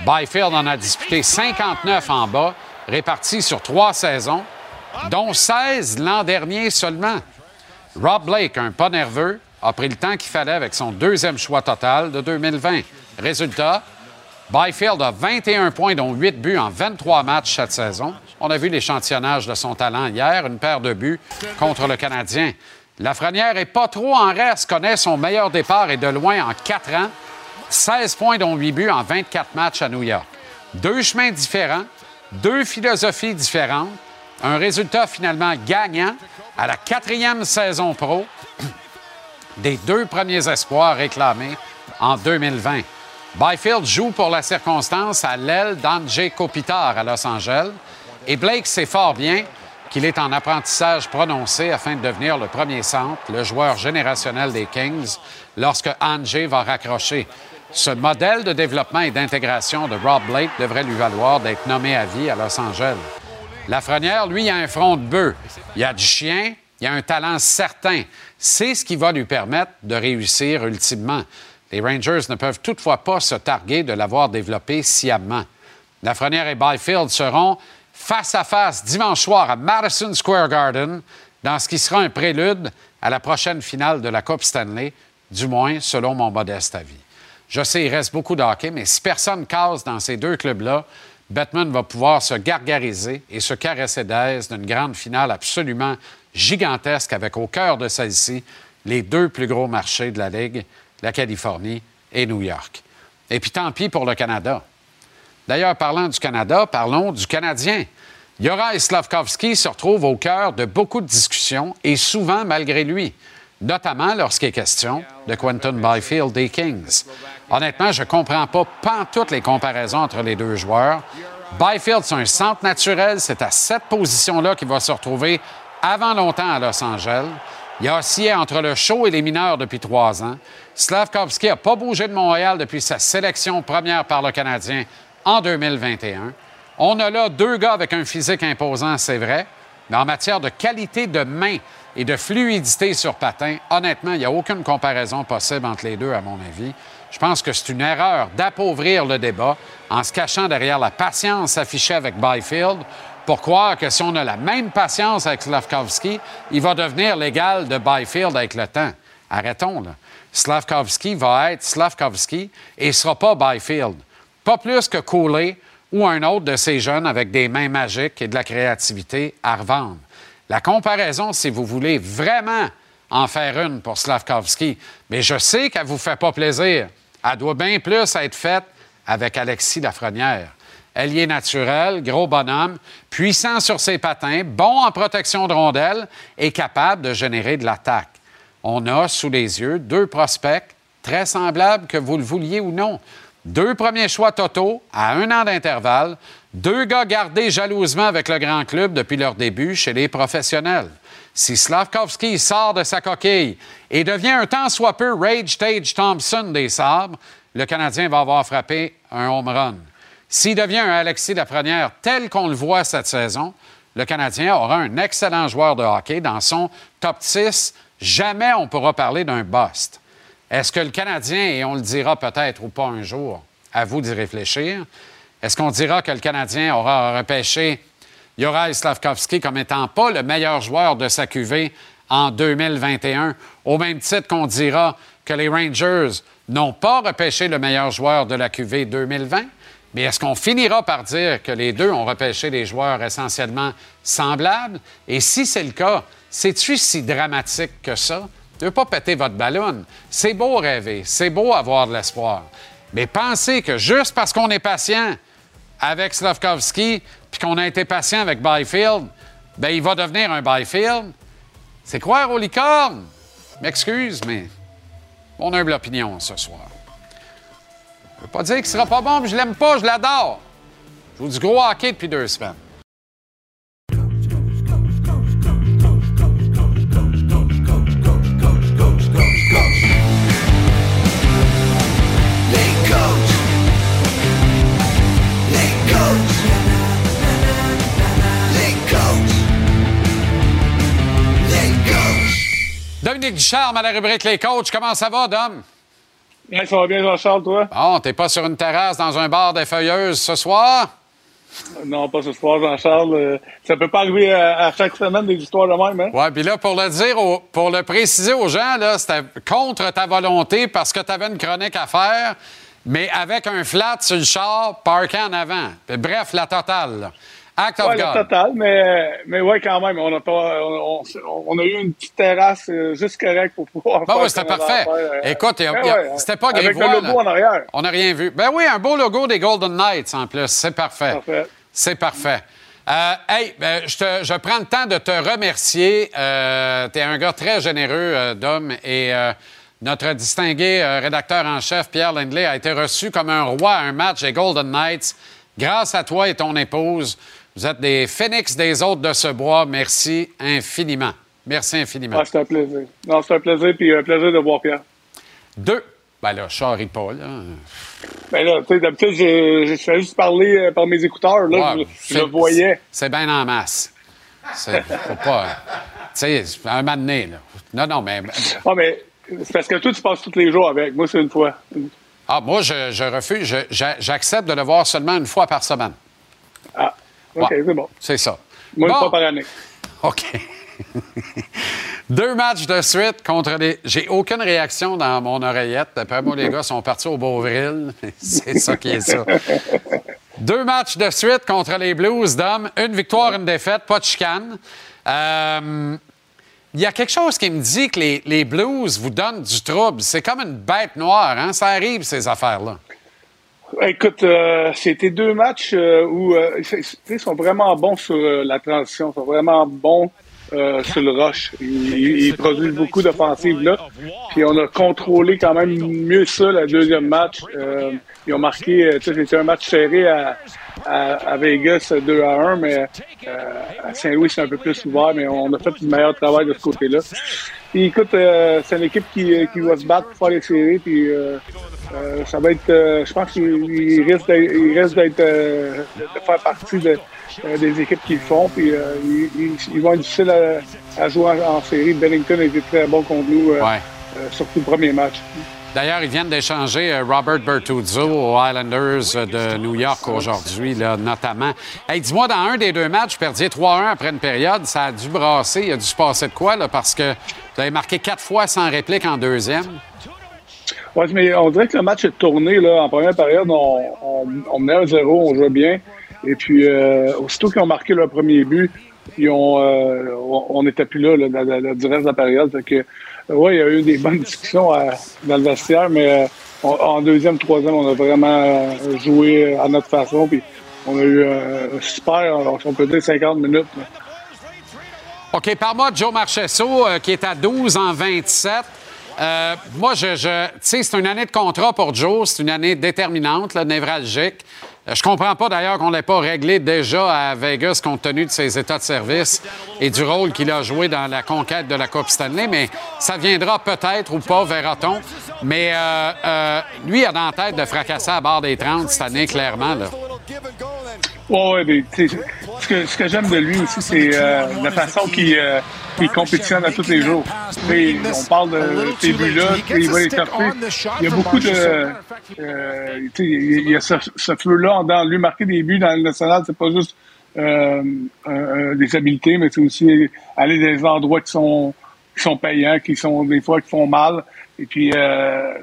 Byfield en a disputé 59 en bas, répartis sur trois saisons, dont 16 l'an dernier seulement. Rob Blake, un pas nerveux, a pris le temps qu'il fallait avec son deuxième choix total de 2020. Résultat, Byfield a 21 points, dont 8 buts en 23 matchs cette saison. On a vu l'échantillonnage de son talent hier, une paire de buts contre le Canadien. Lafrenière est pas trop en reste, connaît son meilleur départ et de loin en 4 ans. 16 points, dont 8 buts en 24 matchs à New York. Deux chemins différents, deux philosophies différentes, un résultat finalement gagnant à la quatrième saison pro des deux premiers espoirs réclamés en 2020. Byfield joue pour la circonstance à l'aile d'Andrzej Kopitar à Los Angeles et Blake sait fort bien qu'il est en apprentissage prononcé afin de devenir le premier centre, le joueur générationnel des Kings, lorsque Andrzej va raccrocher. Ce modèle de développement et d'intégration de Rob Blake devrait lui valoir d'être nommé à vie à Los Angeles. Lafrenière, lui, a un front de bœuf. Il a du chien, il a un talent certain. C'est ce qui va lui permettre de réussir ultimement. Les Rangers ne peuvent toutefois pas se targuer de l'avoir développé sciemment. Lafrenière et Byfield seront face à face dimanche soir à Madison Square Garden dans ce qui sera un prélude à la prochaine finale de la Coupe Stanley, du moins selon mon modeste avis. Je sais, il reste beaucoup de hockey, mais si personne casse dans ces deux clubs-là, Batman va pouvoir se gargariser et se caresser d'aise d'une grande finale absolument gigantesque avec au cœur de celle-ci les deux plus gros marchés de la Ligue, la Californie et New York. Et puis tant pis pour le Canada. D'ailleurs, parlant du Canada, parlons du Canadien. Yoraï Slavkovski se retrouve au cœur de beaucoup de discussions et souvent malgré lui, notamment lorsqu'il est question de Quentin Byfield des Kings. Honnêtement, je ne comprends pas toutes les comparaisons entre les deux joueurs. Byfield, c'est un centre naturel. C'est à cette position-là qu'il va se retrouver avant longtemps à Los Angeles. Il a oscillé entre le show et les mineurs depuis trois ans. Slavkovski n'a pas bougé de Montréal depuis sa sélection première par le Canadien en 2021. On a là deux gars avec un physique imposant, c'est vrai, mais en matière de qualité de main et de fluidité sur patin, honnêtement, il n'y a aucune comparaison possible entre les deux, à mon avis. Je pense que c'est une erreur d'appauvrir le débat en se cachant derrière la patience affichée avec Byfield pour croire que si on a la même patience avec Slavkovski, il va devenir l'égal de Byfield avec le temps. Arrêtons, là. Slavkovski va être Slavkovski et ne sera pas Byfield. Pas plus que Cooley ou un autre de ces jeunes avec des mains magiques et de la créativité à revendre. La comparaison, si vous voulez vraiment en faire une pour Slavkovski, mais je sais qu'elle ne vous fait pas plaisir. Elle doit bien plus être faite avec Alexis Lafrenière. Ailier naturel, gros bonhomme, puissant sur ses patins, bon en protection de rondelles et capable de générer de l'attaque. On a sous les yeux deux prospects très semblables que vous le vouliez ou non. Deux premiers choix totaux à un an d'intervalle, deux gars gardés jalousement avec le grand club depuis leur début chez les professionnels. Si Slavkovski sort de sa coquille et devient un tant soit peu Rage Tage Thompson des sabres, le Canadien va avoir frappé un home run. S'il devient un Alexis Lafrenière tel qu'on le voit cette saison, le Canadien aura un excellent joueur de hockey dans son top 6. Jamais on pourra parler d'un bust. Est-ce que le Canadien, et on le dira peut-être ou pas un jour, à vous d'y réfléchir, est-ce qu'on dira que le Canadien aura repêché Yoraï Slavkovski comme étant pas le meilleur joueur de sa QV en 2021, au même titre qu'on dira que les Rangers n'ont pas repêché le meilleur joueur de la QV 2020? Mais est-ce qu'on finira par dire que les deux ont repêché des joueurs essentiellement semblables? Et si c'est le cas, c'est-tu si dramatique que ça? Ne pas péter votre ballon. C'est beau rêver, c'est beau avoir de l'espoir. Mais pensez que juste parce qu'on est patient avec Slavkovski, puis qu'on a été patient avec Byfield, ben il va devenir un Byfield. C'est croire aux licornes. M'excuse, mais mon humble opinion ce soir. Je veux pas dire qu'il sera pas bon, mais je l'aime pas, je l'adore. Je joue du gros hockey depuis deux semaines. Dominique Ducharme à la rubrique Les Coachs. Comment ça va, Dom? Ouais, ça va bien, Jean-Charles, toi? Bon, t'es pas sur une terrasse dans un bar des feuilleuses ce soir? Non, pas ce soir, Jean-Charles. Euh, ça peut pas arriver à, à, chaque semaine des histoires de même, hein? Oui, puis là, pour le dire, au, pour le préciser aux gens, là, c'était contre ta volonté parce que tu avais une chronique à faire, mais avec un flat sur le char, parké en avant. Puis, bref, la totale. Là. Act of ouais, God. totale, mais, mais ouais, quand même, on a, pas, on, on, on a eu une petite terrasse euh, juste correcte pour pouvoir ben faire oui, c'était parfait. Euh, Écoute, ouais, ouais, c'était pas Avec grivois. le logo là. en arrière. On n'a rien vu. Ben oui, un beau logo des Golden Knights en plus. C'est parfait. Parfait. C'est parfait. Euh, hey, ben, je, te, je prends le temps de te remercier. Euh, tu es un gars très généreux, euh, Dom, et notre distingué rédacteur en chef, Pierre Lindley, a été reçu comme un roi à un match des Golden Knights. Grâce à toi et ton épouse, vous êtes des phénix des autres de ce bois. Merci infiniment. Merci infiniment. Ah, c'est un plaisir. Non, c'est un plaisir, puis un plaisir de voir Pierre. Deux. Ben là, je charrie pas, là. Ben là, tu sais, d'habitude, je, je fais juste parler euh, par mes écouteurs. Là, Ouais, je, le voyais. C'est bien en masse. C'est faut pas. Tu sais, un moment donné, là. Non, non, mais. Ah, mais c'est parce que toi, tu passes tous les jours avec. Moi, c'est une fois. Ah, moi, je, je refuse. J'accepte de le voir seulement une fois par semaine. Ah, OK, Ouais. c'est bon. C'est ça. Moi, une Bon. fois par année. OK. Deux matchs de suite contre les. J'ai aucune réaction dans mon oreillette. D'après moi, les gars sont partis au Beauvril. C'est ça qui est ça. Deux matchs de suite contre les Blues d'hommes. Une victoire, une défaite, pas de chicane. Euh, Il y a quelque chose qui me dit que les, les Blues vous donnent du trouble. C'est comme une bête noire, hein? Ça arrive, ces affaires-là. Écoute, euh, c'était deux matchs euh, où euh, ils- sont vraiment bons sur euh, la transition, ils sont vraiment bons euh, sur le rush. Ils, produisent beaucoup d'offensives là. Puis on a contrôlé quand même mieux ça le deuxième match. Euh, ils ont marqué, tu sais, c'était un match serré à, à, à Vegas 2 à 1, mais euh, à Saint-Louis c'est un peu plus ouvert, mais on a fait du meilleur travail de ce côté-là. Puis écoute, euh, c'est une équipe qui, qui va se battre pour faire les séries, puis euh, euh, ça va être, euh, je pense qu'il il risque d'être, euh, de faire partie de, euh, des équipes qui le font, puis euh, ils, ils- ils vont être difficiles à, à jouer en, en série. Bennington a été très bon contre nous, euh, Ouais. euh, surtout le premier match. D'ailleurs, ils viennent d'échanger euh, Robert Bertuzzo aux Islanders euh, de New York aujourd'hui, notamment. Hey, dis-moi, dans un des deux matchs, vous perdiez 3-1 après une période, ça a dû brasser, il a dû se passer de quoi, là, parce que vous avez marqué quatre fois sans réplique en deuxième? Ouais, mais on dirait que le match est tourné. Là. En première période, on, on, on menait 1-0, on jouait bien. Et puis, euh, aussitôt qu'ils ont marqué leur premier but, ils ont, euh, on- n'était plus là, là du reste de la période. Fait que, euh, ouais, il y a eu des bonnes discussions à- dans le vestiaire, mais euh, en deuxième, troisième, on a vraiment euh, joué à notre façon. Puis on a eu euh, un super, on peut dire 50 minutes. OK, par-moi de Joe Marchesso, euh, qui est à 12 en 27. Euh, moi, je, je- tu sais, c'est une année de contrat pour Joe, c'est une année déterminante, névralgique. Euh, Je comprends pas d'ailleurs qu'on l'ait pas réglé déjà à Vegas compte tenu de ses états de service et du rôle qu'il a joué dans la conquête de la Coupe Stanley, mais ça viendra peut-être ou pas, verra-t-on. Mais euh, euh, lui a dans la tête de fracasser à barre des 30 cette année, clairement. Là. Ouais, ouais, mais ce que, ce que j'aime de lui aussi, c'est euh, la façon qu'il euh, qu'il compétitionne à tous les jours. On parle de ces buts-là, il va les chercher. Il y a beaucoup de. euh, il y a ce, ce feu-là en dedans. Lui, marquer des buts dans le national, c'est pas juste euh, des habiletés, mais c'est aussi aller dans des endroits qui sont, qui sont payants, qui sont des fois qui font mal. Et puis, euh,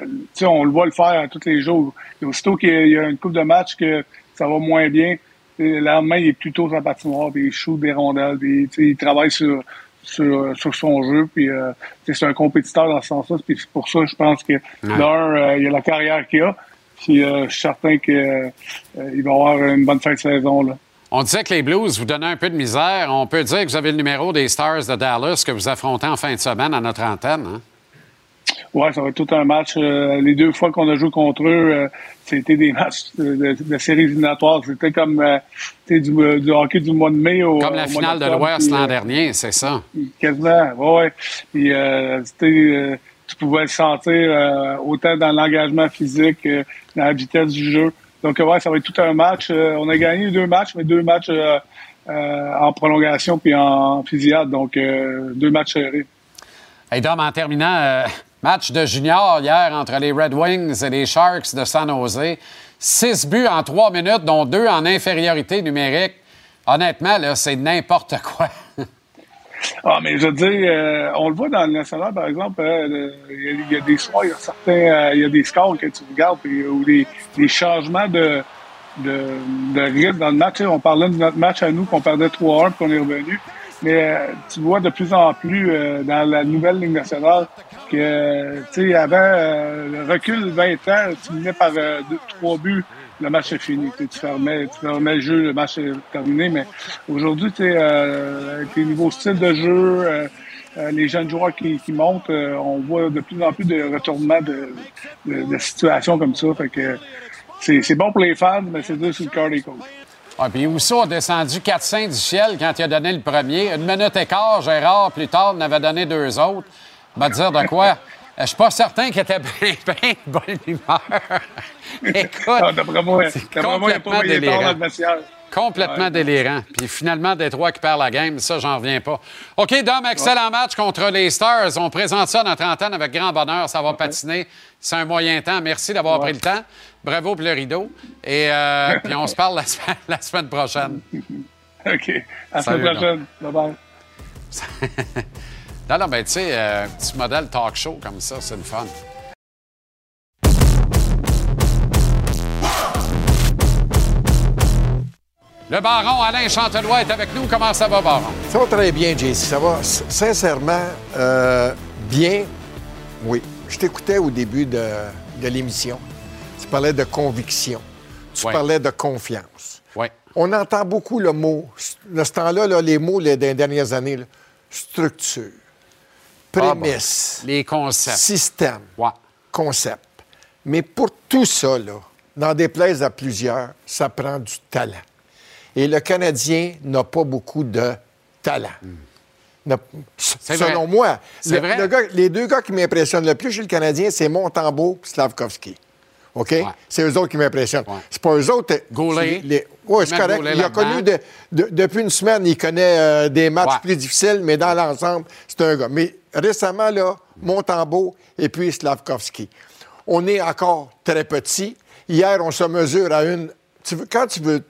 on le voit le faire à tous les jours. Et aussitôt qu'il y a une coupe de match que ça va moins bien, le lendemain, il est plutôt sur la patinoire, puis il shoot des rondelles, puis il travaille sur, sur, sur son jeu, puis euh, c'est un compétiteur dans ce sens-là, puis c'est pour ça, je pense que d'un, euh, il y a la carrière qu'il a, puis euh, je suis certain qu'il va avoir une bonne fin de saison, là. On disait que les Blues vous donnaient un peu de misère. On peut dire que vous avez le numéro des Stars de Dallas que vous affrontez en fin de semaine à notre antenne. hein? Ouais, ça va être tout un match. Euh, les deux fois qu'on a joué contre eux, euh, c'était des matchs de, de, de séries éliminatoires. C'était comme euh, tu sais, du, euh, du hockey du mois de mai au Comme la au finale de l'Ouest l'an euh, dernier, c'est ça. Quasiment, ouais, ouais. Puis, euh, euh, tu pouvais le sentir euh, autant dans l'engagement physique, euh, dans la vitesse du jeu. Donc, ouais, ça va être tout un match. Euh, on a gagné deux matchs, mais deux matchs euh, euh, en prolongation puis en fusillade. Donc, euh, deux matchs serrés. Hey Dom, en terminant, euh, match de junior hier entre les Red Wings et les Sharks de San Jose. Six buts en trois minutes, dont deux en infériorité numérique. Honnêtement, c'est n'importe quoi. Ah, mais je veux dire, euh, on le voit dans le national, par exemple, euh, il y, a des soirs, il y euh, des scores que tu regardes, ou des, changements de, rythme dans le match. On parlait de notre match à nous, qu'on perdait 3-1, puis qu'on est revenu. Mais euh, tu vois de plus en plus euh, dans la nouvelle Ligue nationale que, tu sais, avant, euh, le recul 20 ans, tu venais par trois buts, le match est fini. Tu fermais, tu fermais le jeu, le match est terminé. Mais aujourd'hui, tu euh, les nouveaux styles de jeu, euh, les jeunes joueurs qui, qui montent, on voit de plus en plus de retournements de, de, de situations comme ça. Fait que c'est c'est bon pour les fans, mais c'est dur sur le cœur des coachs. Ouais, puis Ousso a descendu 4-5 du ciel quand il a donné le premier? Une minute et quart, Gérard, plus tard, en avait donné deux autres. Va dire de quoi? Je suis pas certain qu'il était bien, bien bonne humeur. Écoute, Ah, D'après moi, c'est d'après moi, il n'y a pas dans délirant. le vestiaire. Complètement Ouais. délirant. Puis finalement, Détroit qui perd la game, ça, j'en reviens pas. OK, Dom, excellent match contre les Stars. On présente ça dans 30 ans avec grand bonheur. Ça va patiner. C'est un moyen temps. Merci d'avoir pris le temps. Bravo pour le rideau. Et euh, puis on se parle la semaine, la semaine prochaine. OK. À la semaine prochaine. Bye-bye. Non, non, ben tu sais, euh, un petit modèle talk show comme ça, c'est le fun. Le baron Alain Chantelois est avec nous. Comment ça va, baron? Ça va très bien, JC. Ça va sincèrement euh, bien. Oui. Je t'écoutais au début de, de l'émission. Tu parlais de conviction. Tu Ouais. parlais de confiance. On entend beaucoup le mot, de ce temps-là, là, les mots là, des dernières années, là, structure, Ah, bon. prémisse, Les concepts. système, Ouais. concept. Mais pour tout ça, là, n'en déplaise à plusieurs, ça prend du talent. Et le Canadien n'a pas beaucoup de talent. C'est Selon vrai. moi, le- vrai. le gars- les deux gars qui m'impressionnent le plus chez le Canadien, c'est Montembeau et Slavkovski. OK? C'est eux autres qui m'impressionnent. C'est pas eux autres. Goulet. les- Oui, c'est correct. Goulet Il a connu de- de- depuis une semaine, il connaît euh, des matchs Ouais. plus difficiles, mais dans l'ensemble, c'est un gars. Mais récemment, là, Montembeau et puis Slavkovski. On est encore très petit. Hier, on se mesure à une. tu veux- quand tu veux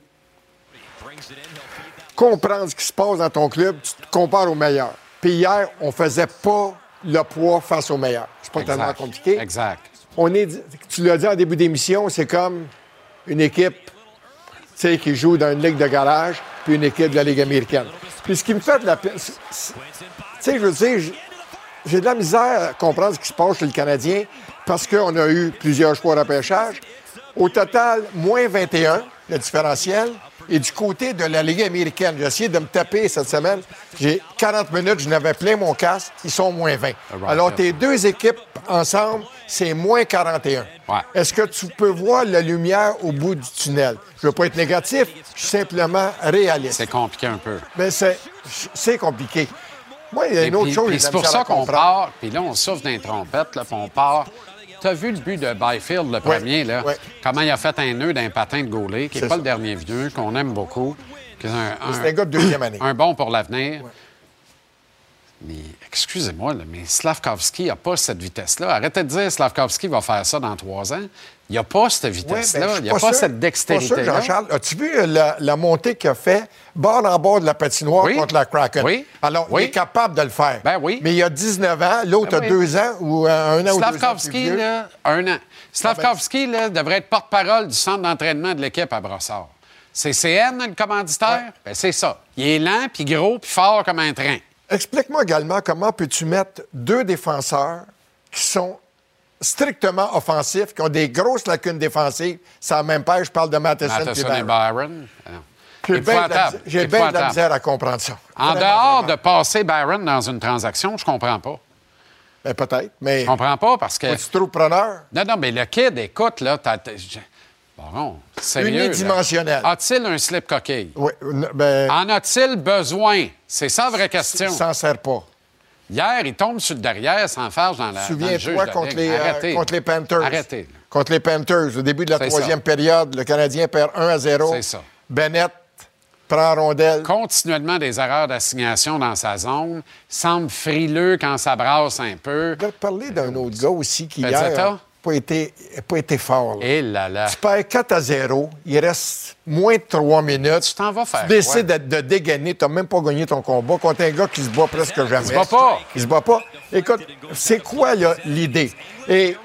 comprendre ce qui se passe dans ton club, tu te compares aux meilleurs. Puis hier, on faisait pas le poids face aux meilleurs. C'est pas tellement compliqué. Exact. On est, tu l'as dit en début d'émission, c'est comme une équipe tu sais, qui joue dans une ligue de garage, puis une équipe de la Ligue américaine. Puis ce qui me fait de la peine, tu sais, je veux dire, j'ai- j'ai de la misère à comprendre ce qui se passe chez le Canadien parce qu'on a eu plusieurs choix de repêchage. Au total, moins 21, le différentiel. Et du côté de la Ligue américaine, j'ai essayé de me taper cette semaine. J'ai 40 minutes, je n'avais plein mon casque. Ils sont moins 20. Alors, tes deux équipes ensemble, c'est moins 41. Ouais. Est-ce que tu peux voir la lumière au bout du tunnel? Je ne veux pas être négatif, je suis simplement réaliste. C'est compliqué un peu. Mais c'est, c'est compliqué. Moi, il y a une autre chose. C'est pour ça qu'on part, puis là, on souffle d'un trompette, là, puis on part. Tu as vu le but de Byfield, le premier, là? ouais. Comment il a fait un nœud d'un patin de Gaulet, qui n'est C'est pas ça. le dernier vieux, qu'on aime beaucoup. qui est un, C'est un gars de deuxième année. Un bon pour l'avenir. Mais excusez-moi, mais Slavkovski n'a pas cette vitesse-là. Arrêtez de dire Slavkovski va faire ça dans trois ans. Il n'a pas cette Ouais, vitesse-là. ben, il n'y a pas, sûr- cette dextérité-là. Jean-Charles. As-tu vu euh, la, la montée qu'il a fait bord en bord de la patinoire Oui. contre la Kraken? Oui. Alors, Oui. il est capable de le faire. Ben oui. Mais il a 19 ans, l'autre Ben a oui. deux ans ou euh, un an ou deux ans. Slavkovski, là, un an. Slavkovski, là, devrait être porte-parole du centre d'entraînement de l'équipe à Brossard. C'est CN, le commanditaire? Ben, c'est ça. Il est lent, puis gros, puis fort comme un train. Explique-moi également comment peux-tu mettre deux défenseurs qui sont strictement offensifs, qui ont des grosses lacunes défensives. Ça même pas, je parle de Matheson, Matheson et Byron. J'ai bien de la misère- de la à comprendre ça. En Vraiment, dehors vraiment. de passer Byron dans une transaction, je comprends pas. Ben, peut-être, mais Je comprends pas parce que. tu trouves preneur? Non, non, mais le kid, écoute, là, t'as. Bon, sérieux. Unidimensionnel. A-t-il un slip coquille? Oui, ben, En a-t-il besoin? C'est ça la vraie question. il s'en sert pas. Hier, il tombe sur le derrière sans farge dans la. le Souviens-toi contre, les, euh, contre les Panthers. Arrêtez. Contre les Panthers, au début de la troisième ça. période, le Canadien perd 1 à 0. C'est ça. Bennett prend rondelle. Continuellement des erreurs d'assignation dans sa zone. Semble frileux quand ça brasse un peu. Je vais te parler d'un autre gars aussi qui, Pezzetta? hier, pas été, pas été fort. là. Et là là. Tu perds 4 à 0, il reste moins de 3 minutes. Tu t'en vas faire Tu décides quoi? de, dégainer, tu n'as même pas gagné ton combat contre un gars qui se bat presque jamais. se bat pas. Il se bat pas. Écoute, c'est quoi l'idée? Et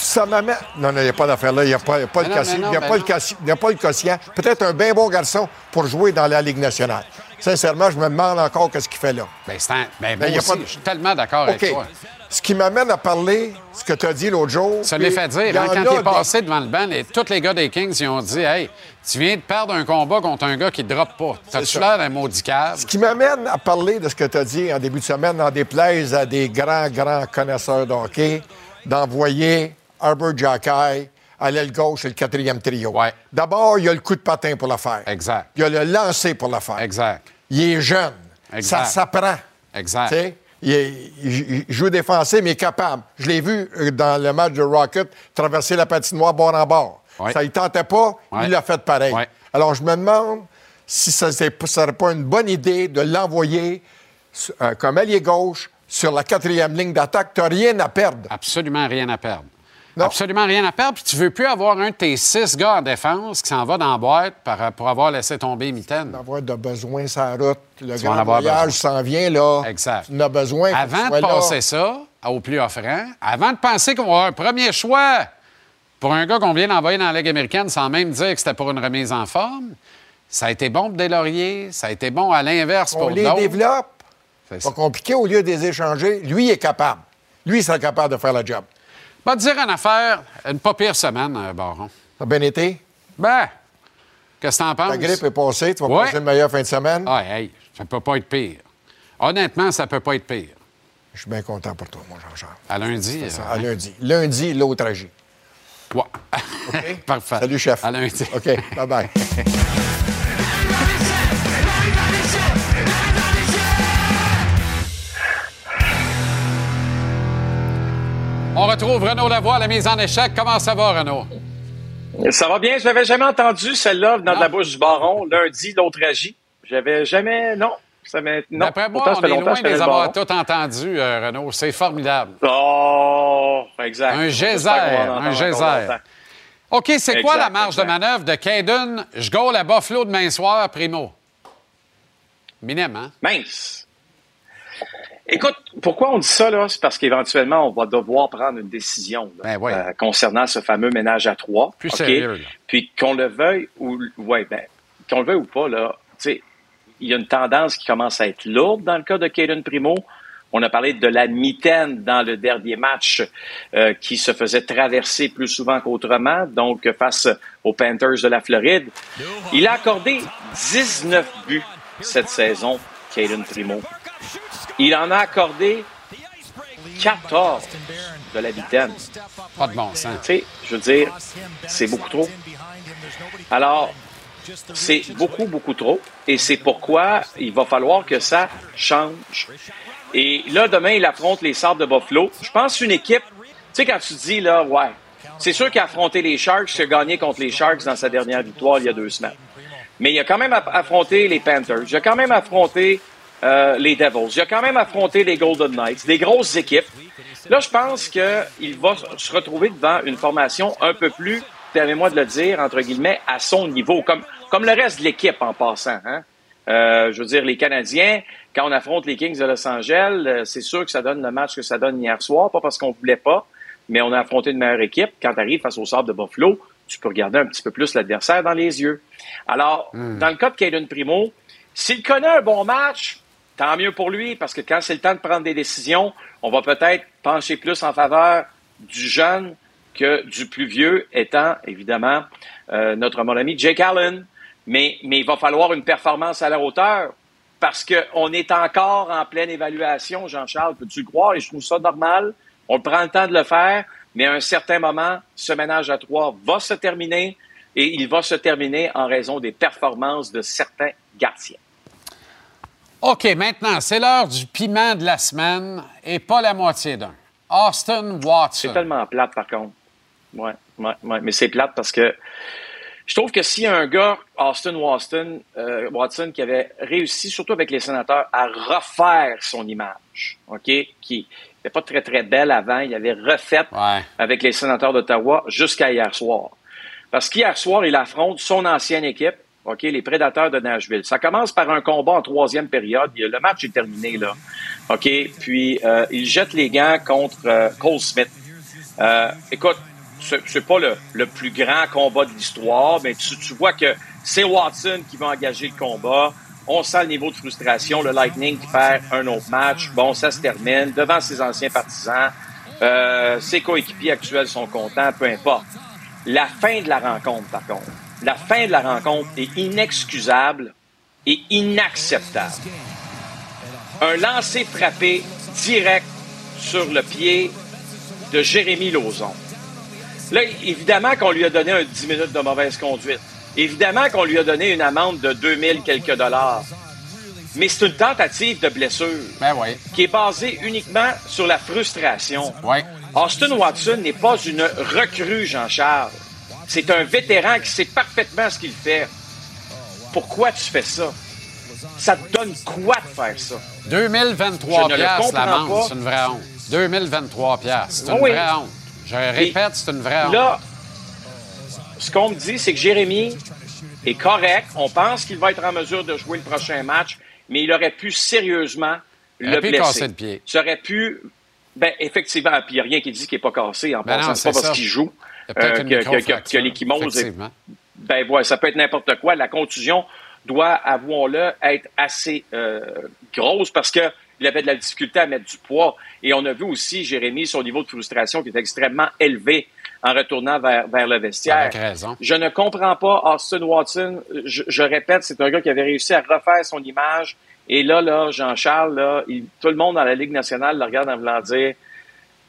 ça m'amène. Non, non, il n'y a pas d'affaire là. Il n'y a pas, il y a pas le non, Il n'y a, pas le non. quotient- il y a pas le quotient. Peut-être un bien bon garçon pour jouer dans la Ligue nationale. Sincèrement, je me demande encore qu'est-ce qu'il fait là. Ben, c'est un- ben, Ben, y pas de- je suis tellement d'accord avec toi. Ce qui m'amène à parler, ce que tu as dit l'autre jour. Ça l'est fait dire. y hein, quand est des- passé devant le banc, les- tous les gars des Kings, ils ont dit Hey, tu viens de perdre un combat contre un gars qui ne drop pas. T'as-tu l'air d'un maudit cave? Ce qui m'amène à parler de ce que tu as dit en début de semaine, en déplaise à des grands, grands connaisseurs de hockey, d'envoyer Herbert Jacky à l'aile gauche et le quatrième trio. Ouais. D'abord, il y a le coup de patin pour la faire. Exact. Il y a le lancer pour la faire. Exact. Il est jeune. Exact. Ça s'apprend. Exact. Il, est- il- joue défensif, mais il est capable. Je l'ai vu euh, dans le match de Rocket traverser la patinoire bord en bord. Ouais. Ça ne tentait pas, Ouais. il l'a fait pareil. Ouais. Alors, je me demande si ça ne serait pas une bonne idée de l'envoyer euh, comme allié gauche sur la quatrième ligne d'attaque. Tu n'as rien à perdre. Absolument rien à perdre. Non. Absolument rien à perdre. Puis tu veux plus avoir un de tes six gars en défense qui s'en va dans la boîte pour avoir laissé tomber Mitaine. Avoir de besoin sa route. Le Tu grand voyage s'en vient, là. Exact. Tu as besoin. Avant de là. passer ça au plus offrant, avant de penser qu'on va avoir un premier choix pour un gars qu'on vient d'envoyer dans la Ligue américaine sans même dire que c'était pour une remise en forme, ça a été bon pour Deslauriers, ça a été bon à l'inverse On pour les d'autres. développe. C'est Pas compliqué au lieu de les échanger. Lui, il est capable. Lui, il serait capable de faire le job. Te dire une affaire, une pas pire semaine, euh, Baron. Ça a bien été? Ben, qu'est-ce que t'en penses? Ta grippe est passée. Tu vas Ouais. passer une meilleure fin de semaine? Ah, hey, ça peut pas être pire. Honnêtement, ça peut pas être pire. Je suis bien content pour toi, mon Jean-Charles. À lundi. Ça, euh, à lundi. Lundi, l'autre agit. ouais. Parfait. Salut, chef. À lundi. OK. Bye-bye. On retrouve Renaud Lavoie à la mise en échec. Comment ça va, Renaud? Ça va bien. Je n'avais jamais entendu celle-là venant de la bouche du baron. Lundi, l'autre agit. J'avais jamais. Non. Ça non. D'après moi, Pourtant, on est loin de les avoir baron. tous entendus, euh, Renaud. C'est formidable. Oh, exact. Un geyser, un geyser. OK, c'est quoi la marge exact. de manœuvre de Caden? Je goal à Buffalo demain soir, primo. Minime, hein? Mince. Écoute, pourquoi on dit ça, là? C'est parce qu'éventuellement, on va devoir prendre une décision là, Ben euh, concernant ce fameux ménage à trois. Plus sérieux, là. Puis qu'on le veuille ou ouais, ben, qu'on le veuille ou pas, là, tu sais, il y a une tendance qui commence à être lourde dans le cas de Caden Primo. On a parlé de la mitaine dans le dernier match euh, qui se faisait traverser plus souvent qu'autrement, donc face aux Panthers de la Floride. Il a accordé 19 buts cette saison, Caden Primo. Il en a accordé 14 de la mitaine. Pas de bon sens. Tu sais, je veux dire, c'est beaucoup trop. Alors, c'est beaucoup, beaucoup trop. Et c'est pourquoi il va falloir que ça change. Et là, demain, il affronte les Sables de Buffalo. Je pense une équipe, tu sais, quand tu dis, là, ouais, c'est sûr qu'il a affronté les Sharks, il a gagné contre les Sharks dans sa dernière victoire il y a deux semaines. Mais il a quand même aff- affronté les Panthers, il a quand même affronté euh, les Devils, il a quand même affronté les Golden Knights, des grosses équipes. Là, je pense qu'il va se retrouver devant une formation un peu plus, permets-moi de le dire, entre guillemets, à son niveau, comme, comme le reste de l'équipe en passant. Hein? Euh, je veux dire, les Canadiens, quand on affronte les Kings de Los Angeles, euh, c'est sûr que ça donne le match que ça donne hier soir, pas parce qu'on voulait pas, mais on a affronté une meilleure équipe. Quand tu arrives face au sable de Buffalo, tu peux regarder un petit peu plus l'adversaire dans les yeux. Alors, dans le cas de Caden Primo, s'il connaît un bon match, tant mieux pour lui, parce que quand c'est le temps de prendre des décisions, on va peut-être pencher plus en faveur du jeune que du plus vieux, étant évidemment euh, notre mon ami Jake Allen. Mais, mais il va falloir une performance à la hauteur parce qu'on est encore en pleine évaluation, Jean-Charles, peux-tu le croire? Et je trouve ça normal. On prend le temps de le faire, mais à un certain moment, ce ménage à trois va se terminer et il va se terminer en raison des performances de certains gardiens. OK, maintenant, c'est l'heure du piment de la semaine et pas la moitié d'un. Austin C'est Watson. tellement plate, par contre. Ouais, ouais, ouais. Mais c'est plate parce que Je trouve que s'il y a un gars, Austin Watson, euh, Watson, qui avait réussi, surtout avec les sénateurs, à refaire son image, OK, qui n'était pas très, très belle avant, il avait refait avec les sénateurs d'Ottawa jusqu'à hier soir. Parce qu'hier soir, il affronte son ancienne équipe, OK, les prédateurs de Nashville. Ça commence par un combat en troisième période. Le match est terminé, là. OK, puis euh, il jette les gants contre euh, Cole Smith. Euh, écoute, c'est pas le, plus grand combat de l'histoire, mais tu, tu, vois que c'est Watson qui va engager le combat. On sent le niveau de frustration. Le Lightning qui perd un autre match. Bon, ça se termine devant ses anciens partisans. Euh, ses coéquipiers actuels sont contents, peu importe. La fin de la rencontre, par contre, la fin de la rencontre est inexcusable et inacceptable. Un lancer frappé direct sur le pied de Jérémy Lauzon. Là, évidemment qu'on lui a donné un 10 minutes de mauvaise conduite. Évidemment qu'on lui a donné une amende de 2000 quelques dollars. Mais c'est une tentative de blessure ben qui est basée uniquement sur la frustration. Austin Watson n'est pas une recrue, Jean-Charles. C'est un vétéran qui sait parfaitement ce qu'il fait. Pourquoi tu fais ça? Ça te donne quoi de faire ça? 2023 piastres l'amende, c'est une vraie honte. 2023 piastres, c'est une vraie honte. Je répète, c'est une vraie honte. Là, ce qu'on me dit, c'est que Jérémy est correct. On pense qu'il va être en mesure de jouer le prochain match, mais il aurait pu sérieusement il le blesser. Casser le pied. Ça aurait pu... Ben, effectivement, puis il n'y a rien qui dit qu'il n'est pas cassé. En ben passant, c'est pas parce qu'il joue euh, que, l'échymose... Ben, voilà, ça peut être n'importe quoi. La contusion doit, avouons-le, être assez euh, grosse parce que il avait de la difficulté à mettre du poids. Et on a vu aussi, Jérémy, son niveau de frustration qui est extrêmement élevé en retournant vers, vers le vestiaire. Je ne comprends pas Austin Watson. Je, répète, c'est un gars qui avait réussi à refaire son image. Et là, là, Jean-Charles, là, tout le monde dans la Ligue nationale le regarde en voulant dire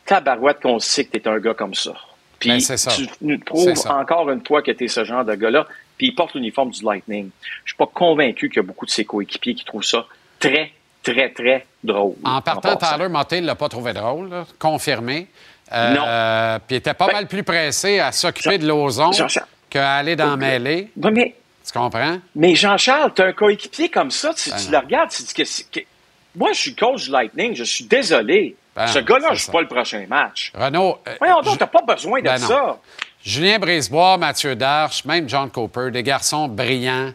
Tabarouette qu'on sait que t'es un gars comme ça. Puis Ben, tu nous prouves encore une fois que tu es ce genre de gars-là. Puis il porte l'uniforme du Lightning. Je suis pas convaincu qu'il y a beaucoup de ses coéquipiers qui trouvent ça très, très, très drôle. En partant, Tyler Motte ne l'a pas trouvé drôle, là, confirmé. Euh, Non. euh, Puis il était pas Ben, mal plus pressé à s'occuper de l'ozon qu'à aller dans mêlée. Oui, mais, Tu comprends? mais Jean-Charles, tu as un coéquipier comme ça, tu, Ben tu le regardes, tu dis que, que- Moi, je suis coach du Lightning, je suis désolé. Ben Ce non, gars-là ne joue ça. pas le prochain match. Renaud. euh, Voyons donc, t'as pas besoin de Ben non. ça. Julien Brisebois, Mathieu Darche, même John Cooper, des garçons brillants,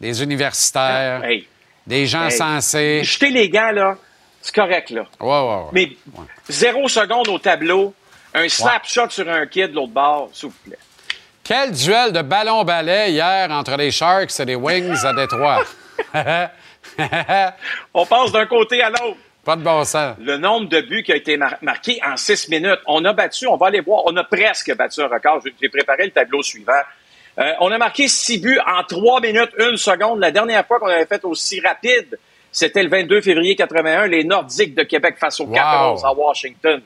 des universitaires, Hey, des gens hey. sensés. Jeter les gants, là, c'est correct, là. Ouais, ouais, ouais. Mais zéro seconde au tableau, un snapshot sur un kid de l'autre bord, s'il vous plaît. Quel duel de ballon-ballet hier entre les Sharks et les Wings à Détroit. On passe d'un côté à l'autre. Pas de bon sens. Le nombre de buts qui a été mar- marqué en six minutes. On a battu, on va aller voir, on a presque battu un record. J'ai- préparé le tableau suivant. Euh, on a marqué six buts en trois minutes, une seconde. La dernière fois qu'on avait fait aussi rapide, c'était le 22 février 81, les Nordiques de Québec face aux Wow. Capitals à Washington.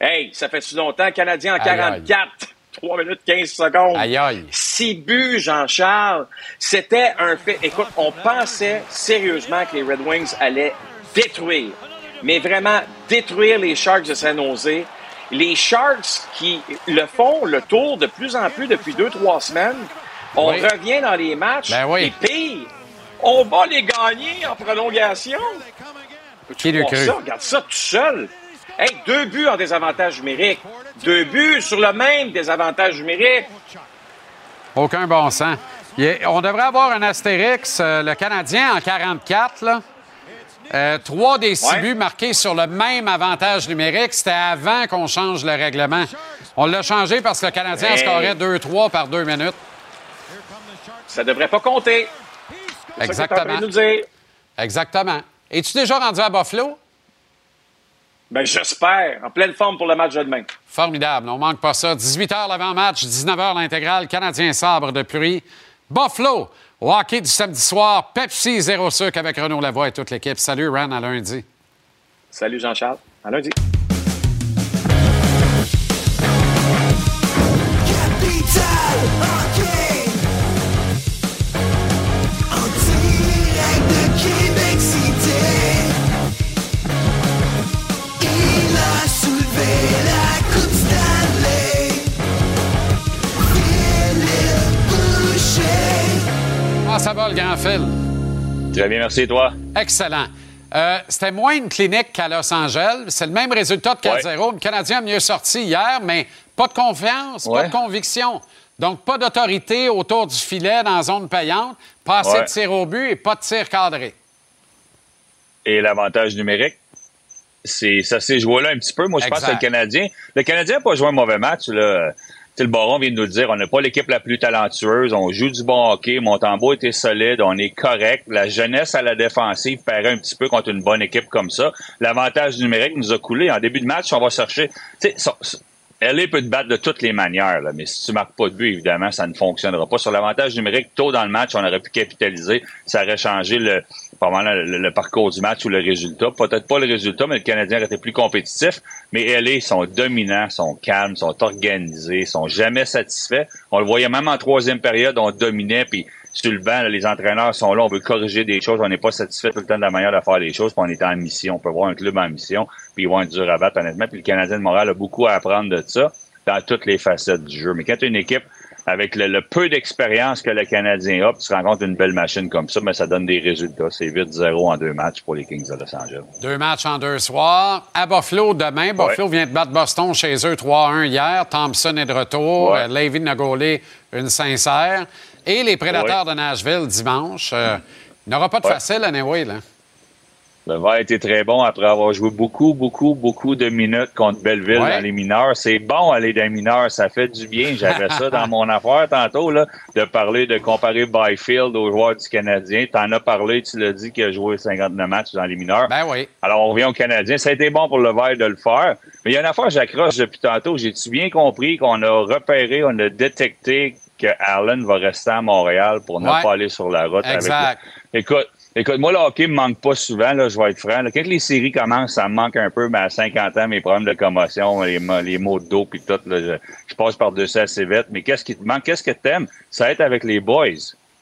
Hey, ça fait si longtemps, Canadien en Aïe, aïe. 44. 3 minutes 15 secondes. Aïe, aïe. Six buts, Jean-Charles. C'était un fait. Écoute, on pensait sérieusement que les Red Wings allaient détruire, mais vraiment détruire les Sharks de San Jose. Les Sharks qui le font le tour de plus en plus depuis deux, trois semaines. On Oui. revient dans les matchs. Ben oui. Et pire, on va les gagner en prolongation. Qui cru? ça, regarde ça tout seul. Hey, deux buts en désavantage numérique. Deux buts sur le même désavantage numérique. Aucun bon sens. On devrait avoir un astérix, euh, le Canadien en 44, là. Euh, trois des six Ouais. buts marqués sur le même avantage numérique. C'était avant qu'on change le règlement. On l'a changé parce que le Canadien Hey. scorait 2-3 par deux minutes. Ça devrait pas compter. Exactement. de nous dire. Exactement. Es-tu déjà rendu à Buffalo? Ben, j'espère. En pleine forme pour le match de demain. Formidable. On manque pas ça. 18 h l'avant-match, 19 h l'intégrale. Canadien sabre de pluie. Buffalo. Au du samedi soir. Pepsi zéro sucre avec Renaud Lavoie et toute l'équipe. Salut, Ran, à lundi. Salut Jean-Charles. À lundi. Phil? Très bien, merci, toi. Excellent. Euh, C'était moins une clinique qu'à Los Angeles. C'est le même résultat de 4-0. Le Canadien a mieux sorti hier, mais pas de confiance, pas de conviction. Donc, pas d'autorité autour du filet dans la zone payante, pas assez Ouais. de tir au but et pas de tir cadré. Et l'avantage numérique, c'est ça s'est joué là un petit peu. Moi, je pense que le Canadien. Le Canadien n'a pas joué un mauvais match. Là. Le baron vient de nous dire, on n'a pas l'équipe la plus talentueuse, on joue du bon hockey, Montembeau était solide, on est correct. La jeunesse à la défensive paraît un petit peu contre une bonne équipe comme ça. L'avantage numérique nous a coulé. En début de match, on va chercher. LA peut te battre de toutes les manières, mais si tu marques pas de but, évidemment, ça ne fonctionnera pas. Sur l'avantage numérique, tôt dans le match, on aurait pu capitaliser. Ça aurait changé le, pas le, parcours du match ou le résultat. Peut-être pas le résultat, mais le Canadien été plus compétitif. Mais LA sont dominants, sont calmes, sont organisés, sont jamais satisfaits. On le voyait même en troisième période, on dominait, puis sur le banc, les entraîneurs sont là, on veut corriger des choses, on n'est pas satisfait tout le temps de la manière de faire les choses, puis on est en mission. On peut voir un club en mission, puis ils vont être dur à battre, honnêtement. Puis le Canadien de Montréal a beaucoup à apprendre de ça dans toutes les facettes du jeu. Mais quand tu une équipe avec le, le peu d'expérience que le Canadien a, puis tu compte d'une belle machine comme ça, mais ça donne des résultats. C'est 8-0 en deux matchs pour les Kings de Los Angeles. Deux matchs en deux soirs. À Buffalo demain. Buffalo vient de battre Boston chez eux 3-1 hier. Thompson est de retour. Ouais. Euh, Levy n'a gaulé une sincère. Et les Prédateurs de Nashville dimanche. Euh, il n'aura pas de facile, anyway, là. Le vert était très bon après avoir joué beaucoup, beaucoup, beaucoup de minutes contre Belleville Ouais. dans les mineurs. C'est bon aller dans les mineurs, ça fait du bien. J'avais ça dans mon affaire tantôt, là, de parler, de comparer Byfield aux joueurs du Canadien. T'en as parlé, tu l'as dit qu'il a joué 59 matchs dans les mineurs. Ben oui. Alors, on revient au Canadien. Ça a été bon pour le vert de le faire. Mais il y a une affaire, j'accroche depuis tantôt. J'ai-tu bien compris qu'on a repéré, on a détecté que Allen va rester à Montréal pour ne pas aller sur la route Exact. avec Écoute, écoute, moi, le hockey me manque pas souvent, là, je vais être franc. là. Quand les séries commencent, ça me manque un peu, mais à 50 ans, mes problèmes de commotion, les, les maux de dos, puis tout, là, je, je passe par-dessus assez vite. Mais qu'est-ce qui te manque? Qu'est-ce que t'aimes? Ça être avec les boys.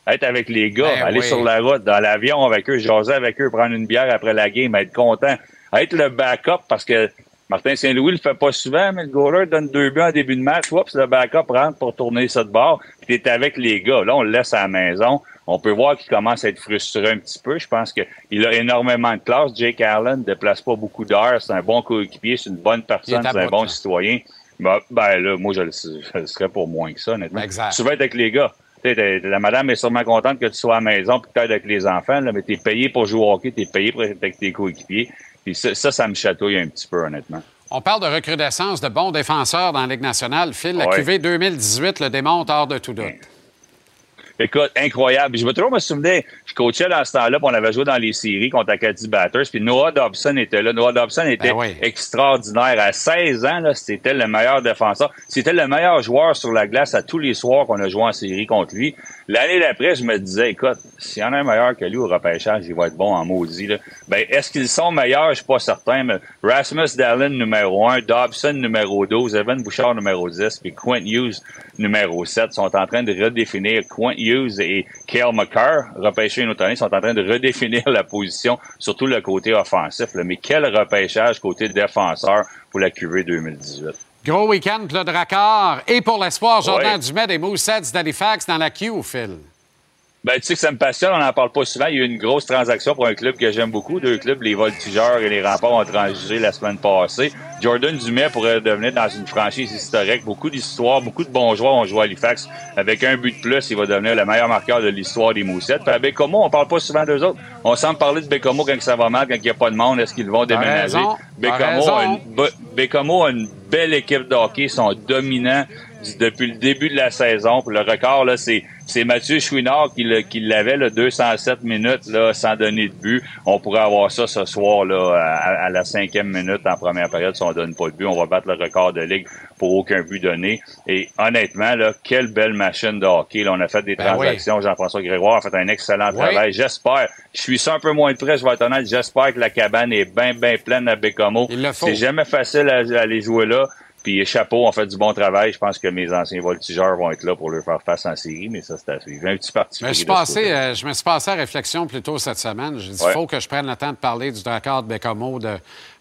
Être avec les gars, Ben aller oui. sur la route, dans l'avion avec eux, jaser avec eux, prendre une bière après la game, être content. Être le backup parce que Martin Saint-Louis le fait pas souvent, mais le goaler donne deux buts en début de match. Oups, le backup rentre pour tourner ça de bord. Puis t'es avec les gars. Là, on le laisse à la maison. On peut voir qu'il commence à être frustré un petit peu. Je pense qu'il a énormément de classe. Jake Allen ne déplace pas beaucoup d'heures. C'est un bon coéquipier. C'est une bonne personne. C'est un bon là. citoyen. Ben, ben là, moi, je le, je le serais pour moins que ça, honnêtement. Exact. Tu vas être avec les gars. T'es- la madame est sûrement contente que tu sois à la maison puis que tu avec les enfants, là, mais tu es payé pour jouer au hockey, tu es payé pour être avec tes coéquipiers. Puis ça, ça, ça me chatouille un petit peu, honnêtement. On parle de recrudescence de bons défenseurs dans la Ligue nationale. Phil, la Ouais. QV 2018 le démontre hors de tout doute. Écoute, incroyable. Je vais toujours me souvenir, je coachais dans ce temps-là, puis on avait joué dans les séries contre Acadie Batters, puis Noah Dobson était là. Noah Dobson était Ben oui. extraordinaire. À 16 ans, là, c'était le meilleur défenseur. C'était le meilleur joueur sur la glace à tous les soirs qu'on a joué en série contre lui. L'année d'après, je me disais, écoute, s'il y en a un meilleur que lui au repêchage, il va être bon en maudit. Là. Ben, est-ce qu'ils sont meilleurs? Je suis pas certain, mais Rasmus Dallin, numéro 1, Dobson, numéro 12, Evan Bouchard, numéro 10, puis Quint Hughes, numéro 7, sont en train de redéfinir Quint Hughes et Kale repêchés une autre sont en train de redéfinir la position, surtout le côté offensif. là. Mais quel repêchage côté défenseur pour la QV 2018. Gros week-end le Drakkar et pour l'espoir, Jordan Ouais. Dumais des Moussets d'Halifax dans la queue, Phil. Ben, tu sais que ça me passionne, on n'en parle pas souvent. Il y a eu une grosse transaction pour un club que j'aime beaucoup. Deux clubs, les Voltigeurs et les Remparts, ont transigé la semaine passée. Jordan Dumais pourrait devenir dans une franchise historique. Beaucoup d'histoires, beaucoup de bons joueurs ont joué à Halifax. Avec un but de plus, il va devenir le meilleur marqueur de l'histoire des Moussettes. Puis à Bécomo, on parle pas souvent d'eux autres. On semble parler de Bécomo quand ça va mal, quand il n'y a pas de monde. Est-ce qu'ils vont déménager? Bécomo a, une, a une belle équipe de hockey. Ils sont dominants depuis le début de la saison. Puis le record, là, c'est, c'est Mathieu Chouinard qui, le- qui l'avait, là, 207 minutes, là, sans donner de but. On pourrait avoir ça ce soir, là, à, à la cinquième minute en première période. Si on donne pas de but, on va battre le record de ligue pour aucun but donné. Et honnêtement, là, quelle belle machine de hockey. Là, on a fait des Ben transactions. Jean-François Grégoire a fait un excellent Oui. travail. J'espère. Je suis ça un peu moins de près, je vais être honnête. J'espère que la cabane est bien, bien pleine à Bécomo. C'est jamais facile à, à aller jouer là. Puis chapeau, on fait du bon travail. Je pense que mes anciens voltigeurs vont être là pour leur faire face en série, mais ça, c'est à suivre. Un petit parti. Mais je, passé, euh, je me suis passé à réflexion plus tôt cette semaine. J'ai dit, il Ouais. faut que je prenne le temps de parler du Drakkar de Bécomo, de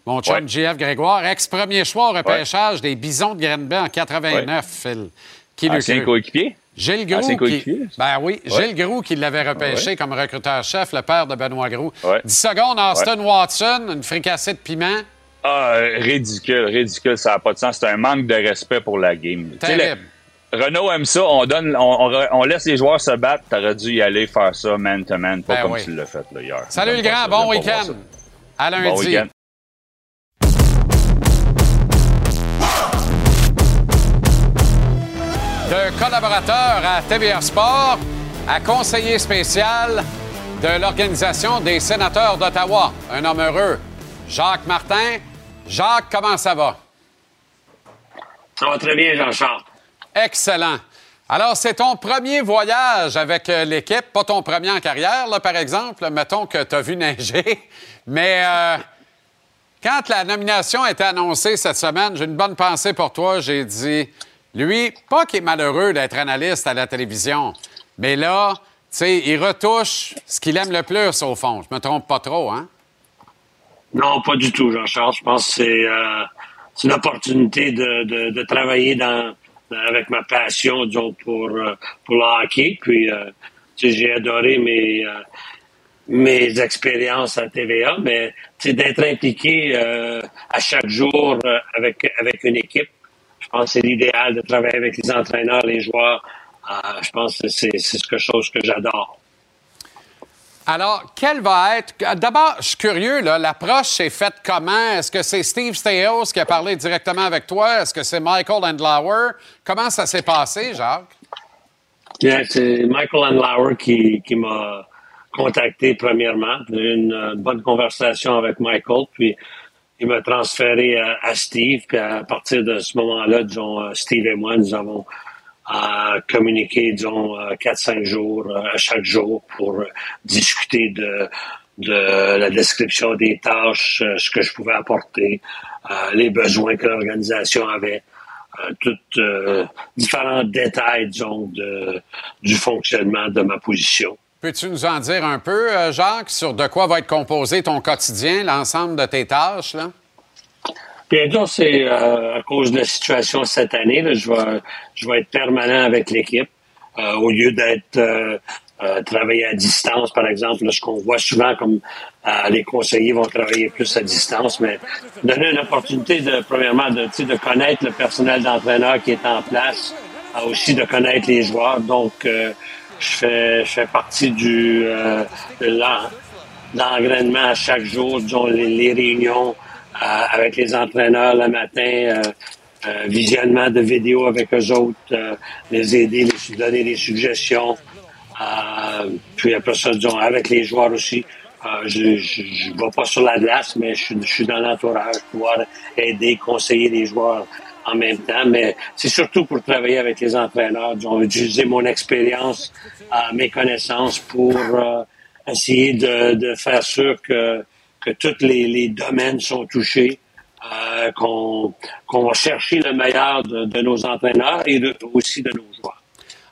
mon chum Ouais. JF Grégoire, ex-premier choix au repêchage des Bisons de Grenby en 89, Phil. Qui Ancien coéquipier? Gilles Groux. Qui- coéquipier? Ben oui. Gilles Groux qui l'avait repêché comme recruteur-chef, le père de Benoît Groux. Ouais. 10 secondes, Austin Watson, une fricassée de piment. Ah, ridicule, ridicule, ça n'a pas de sens. C'est un manque de respect pour la game. Renault aime ça, on donne, on, on- on laisse les joueurs se battre. T'aurais dû y aller faire ça man to man, pas Ben comme oui. tu l'as fait là, hier. Salut le grand, bon week-end. À lundi. Bon week-end. de collaborateur à TVR Sport à conseiller spécial de l'Organisation des sénateurs d'Ottawa. Un homme heureux, Jacques Martin. Jacques, comment ça va? Ça va très bien, Jean-Charles. Excellent. Alors, c'est ton premier voyage avec euh, l'équipe, pas ton premier en carrière, là, par exemple. Mettons que tu as vu neiger. Mais euh, quand la nomination a été annoncée cette semaine, j'ai une bonne pensée pour toi. J'ai dit, lui, pas qu'il est malheureux d'être analyste à la télévision, mais là, tu sais, il retouche ce qu'il aime le plus, au fond. Je me trompe pas trop, hein? Non, pas du tout, Jean-Charles. Je pense que c'est euh, une opportunité de, de, travailler dans, avec ma passion, disons, pour, euh, pour le hockey. Puis, euh, j'ai adoré mes, euh, mes expériences à TVA, mais d'être impliqué euh, à chaque jour avec, avec une équipe, je pense que c'est l'idéal de travailler avec les entraîneurs, les joueurs. Je pense que c'est c'est quelque chose que j'adore. Alors, quelle va être. D'abord, je suis curieux, l'approche s'est faite comment? Est-ce que c'est Steve Staios qui a parlé directement avec toi? Est-ce que c'est Michael Andlauer? Comment ça s'est passé, Jacques? C'est Michael Andlauer qui, qui m'a contacté premièrement. J'ai eu une, euh, bonne conversation avec Michael, puis il m'a transféré à, à Steve. Puis à partir de ce moment-là, euh, Steve et moi, nous avons euh, communiqué, disons, euh, 4-5 jours euh, à chaque jour pour discuter de, de la description des tâches, euh, ce que je pouvais apporter, euh, les besoins que l'organisation avait tous différents détails, disons, de, du fonctionnement de ma position. Peux-tu nous en dire un peu, Jacques, sur de quoi va être composé ton quotidien, l'ensemble de tes tâches, là? Bien sûr, c'est euh, à cause de la situation cette année. là, je, vais, je vais être permanent avec l'équipe euh, au lieu d'être euh, euh, travailler à distance, par exemple. Là, ce qu'on voit souvent comme euh, les conseillers vont travailler plus à distance, mais donner une opportunité de, premièrement, de, de connaître le personnel d'entraîneur qui est en place, euh, aussi de connaître les joueurs. Donc, euh, je fais, je fais partie du de l'en- l'engrainement à chaque jour, disons, les réunions euh, avec les entraîneurs le matin, euh, euh, visionnement de vidéos avec eux autres, euh, les aider, les donner des suggestions. Euh, puis après ça, disons, avec les joueurs aussi. Euh, je ne vais pas sur la glace, mais je, je suis dans l'entourage, pouvoir aider, conseiller les joueurs en même temps. Mais c'est surtout pour travailler avec les entraîneurs, disons, utiliser mon expérience, euh, mes connaissances pour essayer de, de faire sûr que, que tous les, domaines sont touchés, euh, qu'on va chercher le meilleur de, nos entraîneurs et aussi de nos joueurs.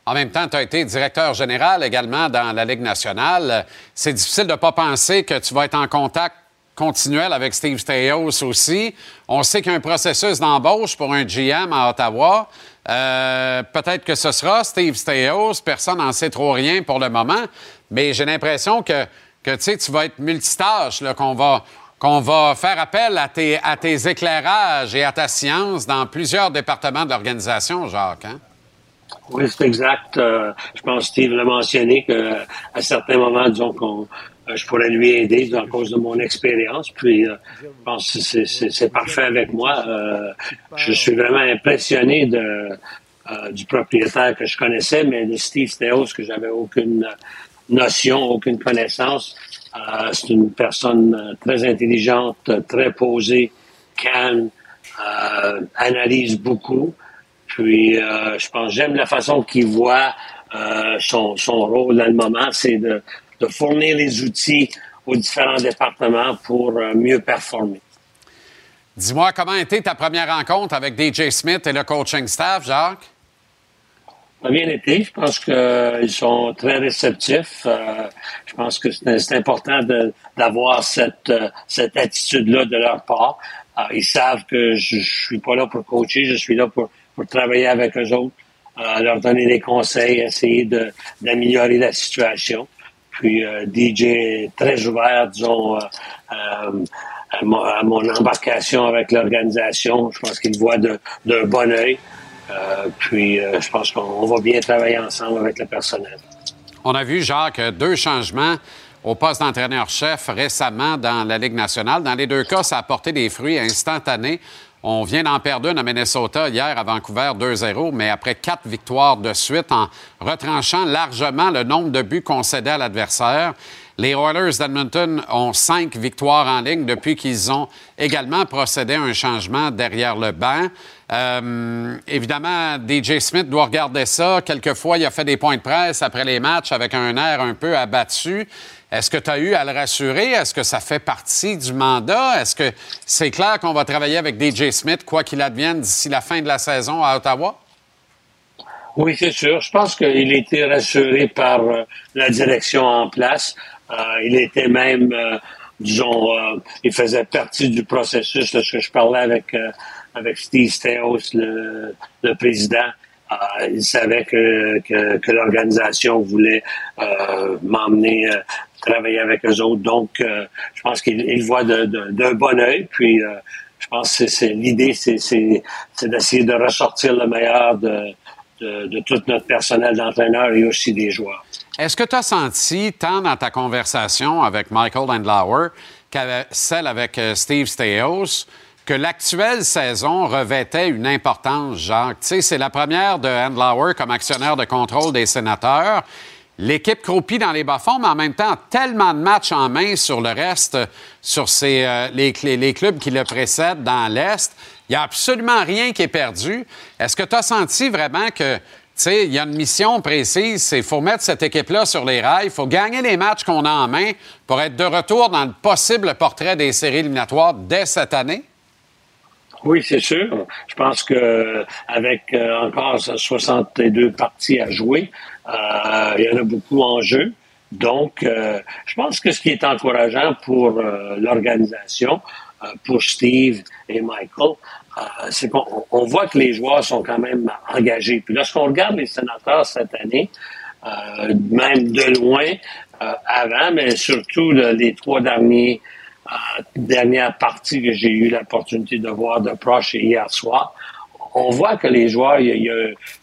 En même temps, tu as été directeur général également dans la Ligue nationale. C'est difficile de ne pas penser que tu vas être en contact continuel avec Steve Staios aussi. On sait qu'il y a un processus d'embauche pour un GM à Ottawa. Euh, Peut-être que ce sera Steve Staios. Personne n'en sait trop rien pour le moment. Mais j'ai l'impression que, que tu sais, tu vas être multitâche, qu'on va, va faire appel à tes, à tes éclairages et à ta science dans plusieurs départements de l'organisation, Jacques. Hein? Oui, c'est exact. Euh, je pense que Steve l'a mentionné qu'à certains moments, disons euh, je pourrais lui aider à cause de mon expérience. Puis, euh, je pense que c'est- parfait avec moi. Je suis vraiment impressionné de, du propriétaire que je connaissais, mais de Steve Steos que j'avais aucune notion, aucune connaissance. Euh, c'est une personne euh, très intelligente, très posée, calme, euh, analyse beaucoup. Puis, je pense, j'aime la façon qu'il voit son, son rôle dans le moment, c'est de, de fournir les outils aux différents départements pour mieux performer. Dis-moi, comment a été ta première rencontre avec DJ Smith et le coaching staff, Jacques? A bien été. Je pense qu'ils sont très réceptifs. Euh, je pense que c'est important d'avoir cette, euh, cette attitude-là de leur part. Euh, ils savent que je, suis pas là pour coacher, je suis là pour, pour travailler avec eux autres. euh, leur donner des conseils, essayer d'améliorer la situation. Puis euh, DJ est très ouvert, disons, euh, euh, à, mon, embarcation avec l'organisation. Je pense qu'il voit d'un bon œil. Euh, puis euh, je pense qu'on va bien travailler ensemble avec le personnel. On a vu, Jacques, deux changements au poste d'entraîneur-chef récemment dans la Ligue nationale. Dans les deux cas, ça a apporté des fruits instantanés. On vient d'en perdre une à Minnesota hier à Vancouver 2-0, mais après quatre victoires de suite en retranchant largement le nombre de buts concédés à l'adversaire. Les Oilers d'Edmonton ont cinq victoires en ligne depuis qu'ils ont également procédé à un changement derrière le banc. Euh, évidemment, DJ Smith doit regarder ça. Quelquefois, il a fait des points de presse après les matchs avec un air un peu abattu. Est-ce que tu as eu à le rassurer? Est-ce que ça fait partie du mandat? Est-ce que c'est clair qu'on va travailler avec DJ Smith, quoi qu'il advienne, d'ici la fin de la saison à Ottawa? Oui, c'est sûr. Je pense qu'il a été rassuré par euh, la direction en place. Euh, il était même, disons, il faisait partie du processus. Lorsque je parlais avec, avec Steve Steos, le, président, euh, il savait que, que, l'organisation voulait euh, m'emmener euh, travailler avec eux autres. Donc, je pense qu'il il voit d'un bon œil. Puis, je pense que l'idée, c'est d'essayer de ressortir le meilleur de, tout notre personnel d'entraîneur et aussi des joueurs. Est-ce que tu as senti, tant dans ta conversation avec Michael Landlauer que celle avec Steve Steos, que l'actuelle saison revêtait une importance, Jacques? C'est la première de Handlauer comme actionnaire de contrôle des sénateurs. L'équipe croupit dans les bas-fonds, mais en même temps, tellement de matchs en main sur le reste, sur euh, les, les- clubs qui le précèdent dans l'Est. Il n'y a absolument rien qui est perdu. Est-ce que tu as senti vraiment que, il y a une mission précise, c'est faut mettre cette équipe-là sur les rails, il faut gagner les matchs qu'on a en main pour être de retour dans le possible portrait des séries éliminatoires dès cette année? Oui, c'est sûr. Je pense que avec euh, encore 62 parties à jouer, euh, il y en a beaucoup en jeu. Donc, euh, je pense que ce qui est encourageant pour euh, l'organisation, euh, pour Steve et Michael, euh, c'est qu'on on voit que les joueurs sont quand même engagés. Puis lorsqu'on regarde les sénateurs cette année, même de loin, avant, mais surtout le- les trois derniers dernière partie que j'ai eu l'opportunité de voir de proche hier soir, on voit que les joueurs, il y a,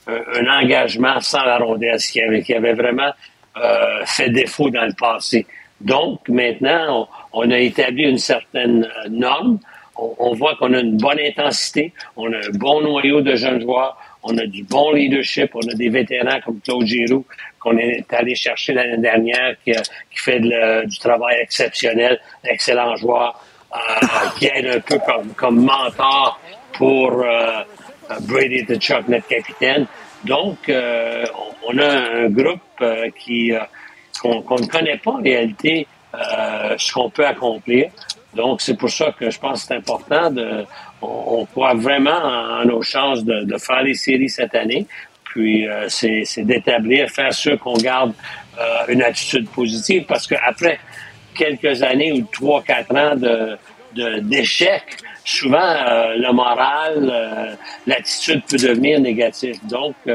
un, engagement sans la rondelle, qui avait, vraiment euh, fait défaut dans le passé. Donc, maintenant, on, a établi une certaine euh, norme. On, on voit qu'on a une bonne intensité, on a un bon noyau de jeunes joueurs, on a du bon leadership, on a des vétérans comme Claude Giroux qu'on est allé chercher l'année dernière, qui, qui fait de du travail exceptionnel, excellent joueur, euh, qui aide un peu comme, comme mentor pour euh, Brady Chuck, notre capitaine. Donc, euh, on, a un groupe euh, qui euh, qu'on ne connaît pas en réalité euh, ce qu'on peut accomplir. Donc, c'est pour ça que je pense que c'est important de. On, on croit vraiment en, en nos chances de, de faire les séries cette année. Puis, euh, c'est d'établir, faire sûr qu'on garde euh, une attitude positive parce qu'après quelques années ou trois, quatre ans d'échecs, souvent euh, le moral, l'attitude peut devenir négative. Donc, je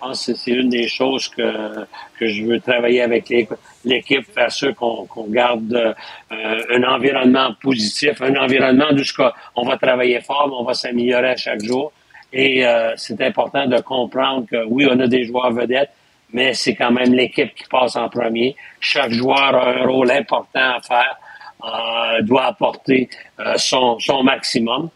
pense que c'est une des choses que, je veux travailler avec l'é- l'équipe, faire sûr qu'on garde un environnement positif, un environnement qu'on- on va travailler fort, mais on va s'améliorer à chaque jour. Et euh, c'est important de comprendre que oui, on a des joueurs vedettes, mais c'est quand même l'équipe qui passe en premier. Chaque joueur a un rôle important à faire, euh, doit apporter euh, son, son maximum.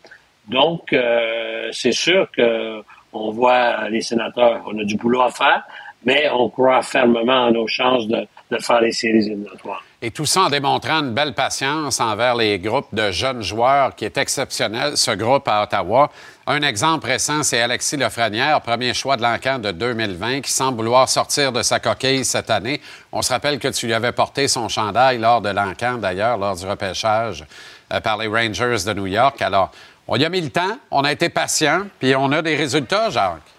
Donc, euh, c'est sûr que on voit les sénateurs, on a du boulot à faire, mais on croit fermement en nos chances de, de faire les séries éliminatoires. Et tout ça en démontrant une belle patience envers les groupes de jeunes joueurs qui est exceptionnel, ce groupe à Ottawa. Un exemple récent, c'est Alexis Lefrenière, premier choix de l'encan de 2020, qui semble vouloir sortir de sa coquille cette année. On se rappelle que tu lui avais porté son chandail lors de l'encan, d'ailleurs, lors du repêchage euh, par les Rangers de New York. Alors, on y a mis le temps, on a été patient, puis on a des résultats, Jacques.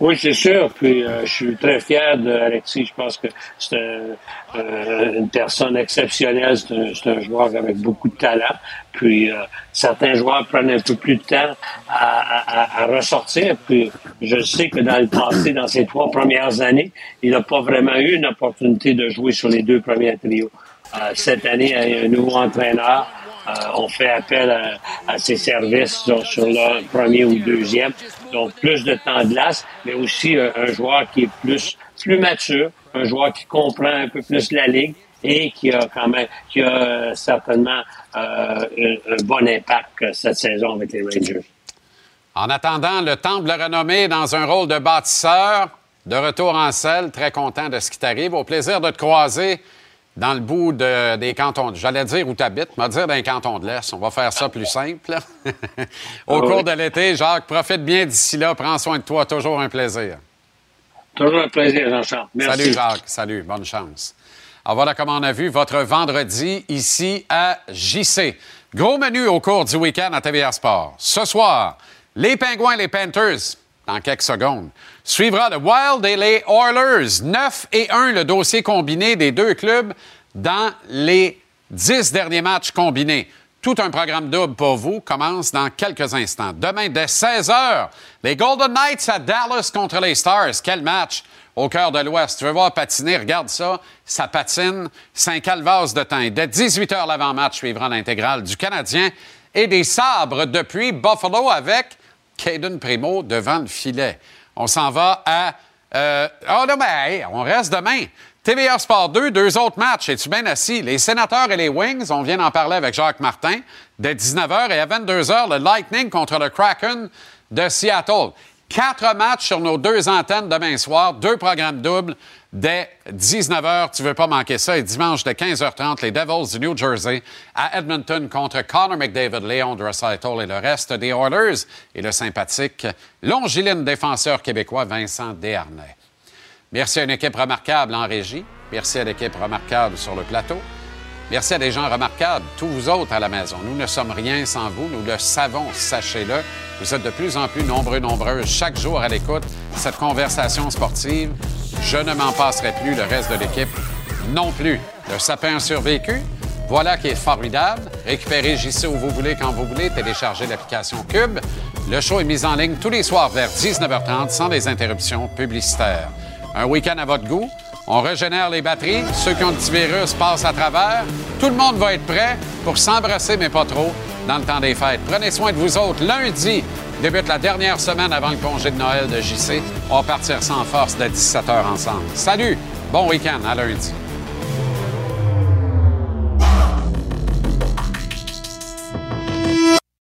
Oui, c'est sûr. Puis euh, je suis très fier d'Alexis. Je pense que c'est un, euh, une personne exceptionnelle. C'est un, un joueur avec beaucoup de talent. Puis euh, certains joueurs prennent un peu plus de temps à, à- à ressortir. Puis je sais que dans le passé, dans ces trois premières années, il n'a pas vraiment eu une opportunité de jouer sur les deux premiers trios. Euh, cette année, il y a un nouveau entraîneur. Euh, on fait appel à, ses services sur le premier ou deuxième. Donc, plus de temps de glace, mais aussi euh, un joueur qui est plus, plus mature, un joueur qui comprend un peu plus la ligue et qui a quand même, qui a certainement euh, un, bon impact cette saison avec les Rangers. En attendant, le Temple renommé dans un rôle de bâtisseur, de retour en selle, très content de ce qui t'arrive. Au plaisir de te croiser dans le bout de- des cantons. J'allais dire où tu habites, mais dire dans les cantons de l'Est. On va faire ça plus simple. Au Ah cours de l'été, Jacques, profite bien d'ici là. Prends soin de toi. Toujours un plaisir. Toujours un plaisir, Jean-Charles. Merci. Salut, Jacques. Salut. Bonne chance. Alors voilà comme on a vu votre vendredi ici à JC. Gros menu au cours du week-end à TVR Sport. Ce soir, les Pingouins et les Panthers, dans quelques secondes. Suivra le Wild et les Oilers. 9 et 1, le dossier combiné des deux clubs dans les 10 derniers matchs combinés. Tout un programme double pour vous commence dans quelques instants. Demain, dès 16 h, les Golden Knights à Dallas contre les Stars. Quel match au cœur de l'Ouest. Tu veux voir patiner, regarde ça. Ça patine. Calvasse de temps. Dès 18 h, l'avant-match suivra l'intégrale du Canadien et des sabres depuis Buffalo avec Caden Primo devant le filet. On s'en va à. euh, oh non, mais hey, on reste demain. TVA Sport 2, deux autres matchs. Es-tu bien assis? Les sénateurs et les Wings, on vient d'en parler avec Jacques Martin, dès 19h et à 22h, le Lightning contre le Kraken de Seattle. Quatre matchs sur nos deux antennes demain soir, deux programmes doubles dès 19h. Tu veux pas manquer ça. Et dimanche de 15h30, les Devils du New Jersey à Edmonton contre Connor McDavid, Léon Draisaitl et le reste des Oilers et le sympathique longiligne défenseur québécois Vincent Desharnais. Merci à une équipe remarquable en régie. Merci à l'équipe remarquable sur le plateau. Merci à des gens remarquables, tous vous autres à la maison. Nous ne sommes rien sans vous, nous le savons, sachez-le. Vous êtes de plus en plus nombreux, nombreuses chaque jour à l'écoute. Cette conversation sportive, je ne m'en passerai plus, le reste de l'équipe non plus. Le sapin a survécu. Voilà qui est formidable. Récupérez JC où vous voulez, quand vous voulez. Téléchargez l'application Cube. Le show est mis en ligne tous les soirs vers 19h30 sans des interruptions publicitaires. Un week-end à votre goût. On régénère les batteries. Ceux qui ont le petit virus passent à travers. Tout le monde va être prêt pour s'embrasser, mais pas trop, dans le temps des fêtes. Prenez soin de vous autres. Lundi débute la dernière semaine avant le congé de Noël de JC. On va partir sans force de 17h ensemble. Salut! Bon week-end. À lundi.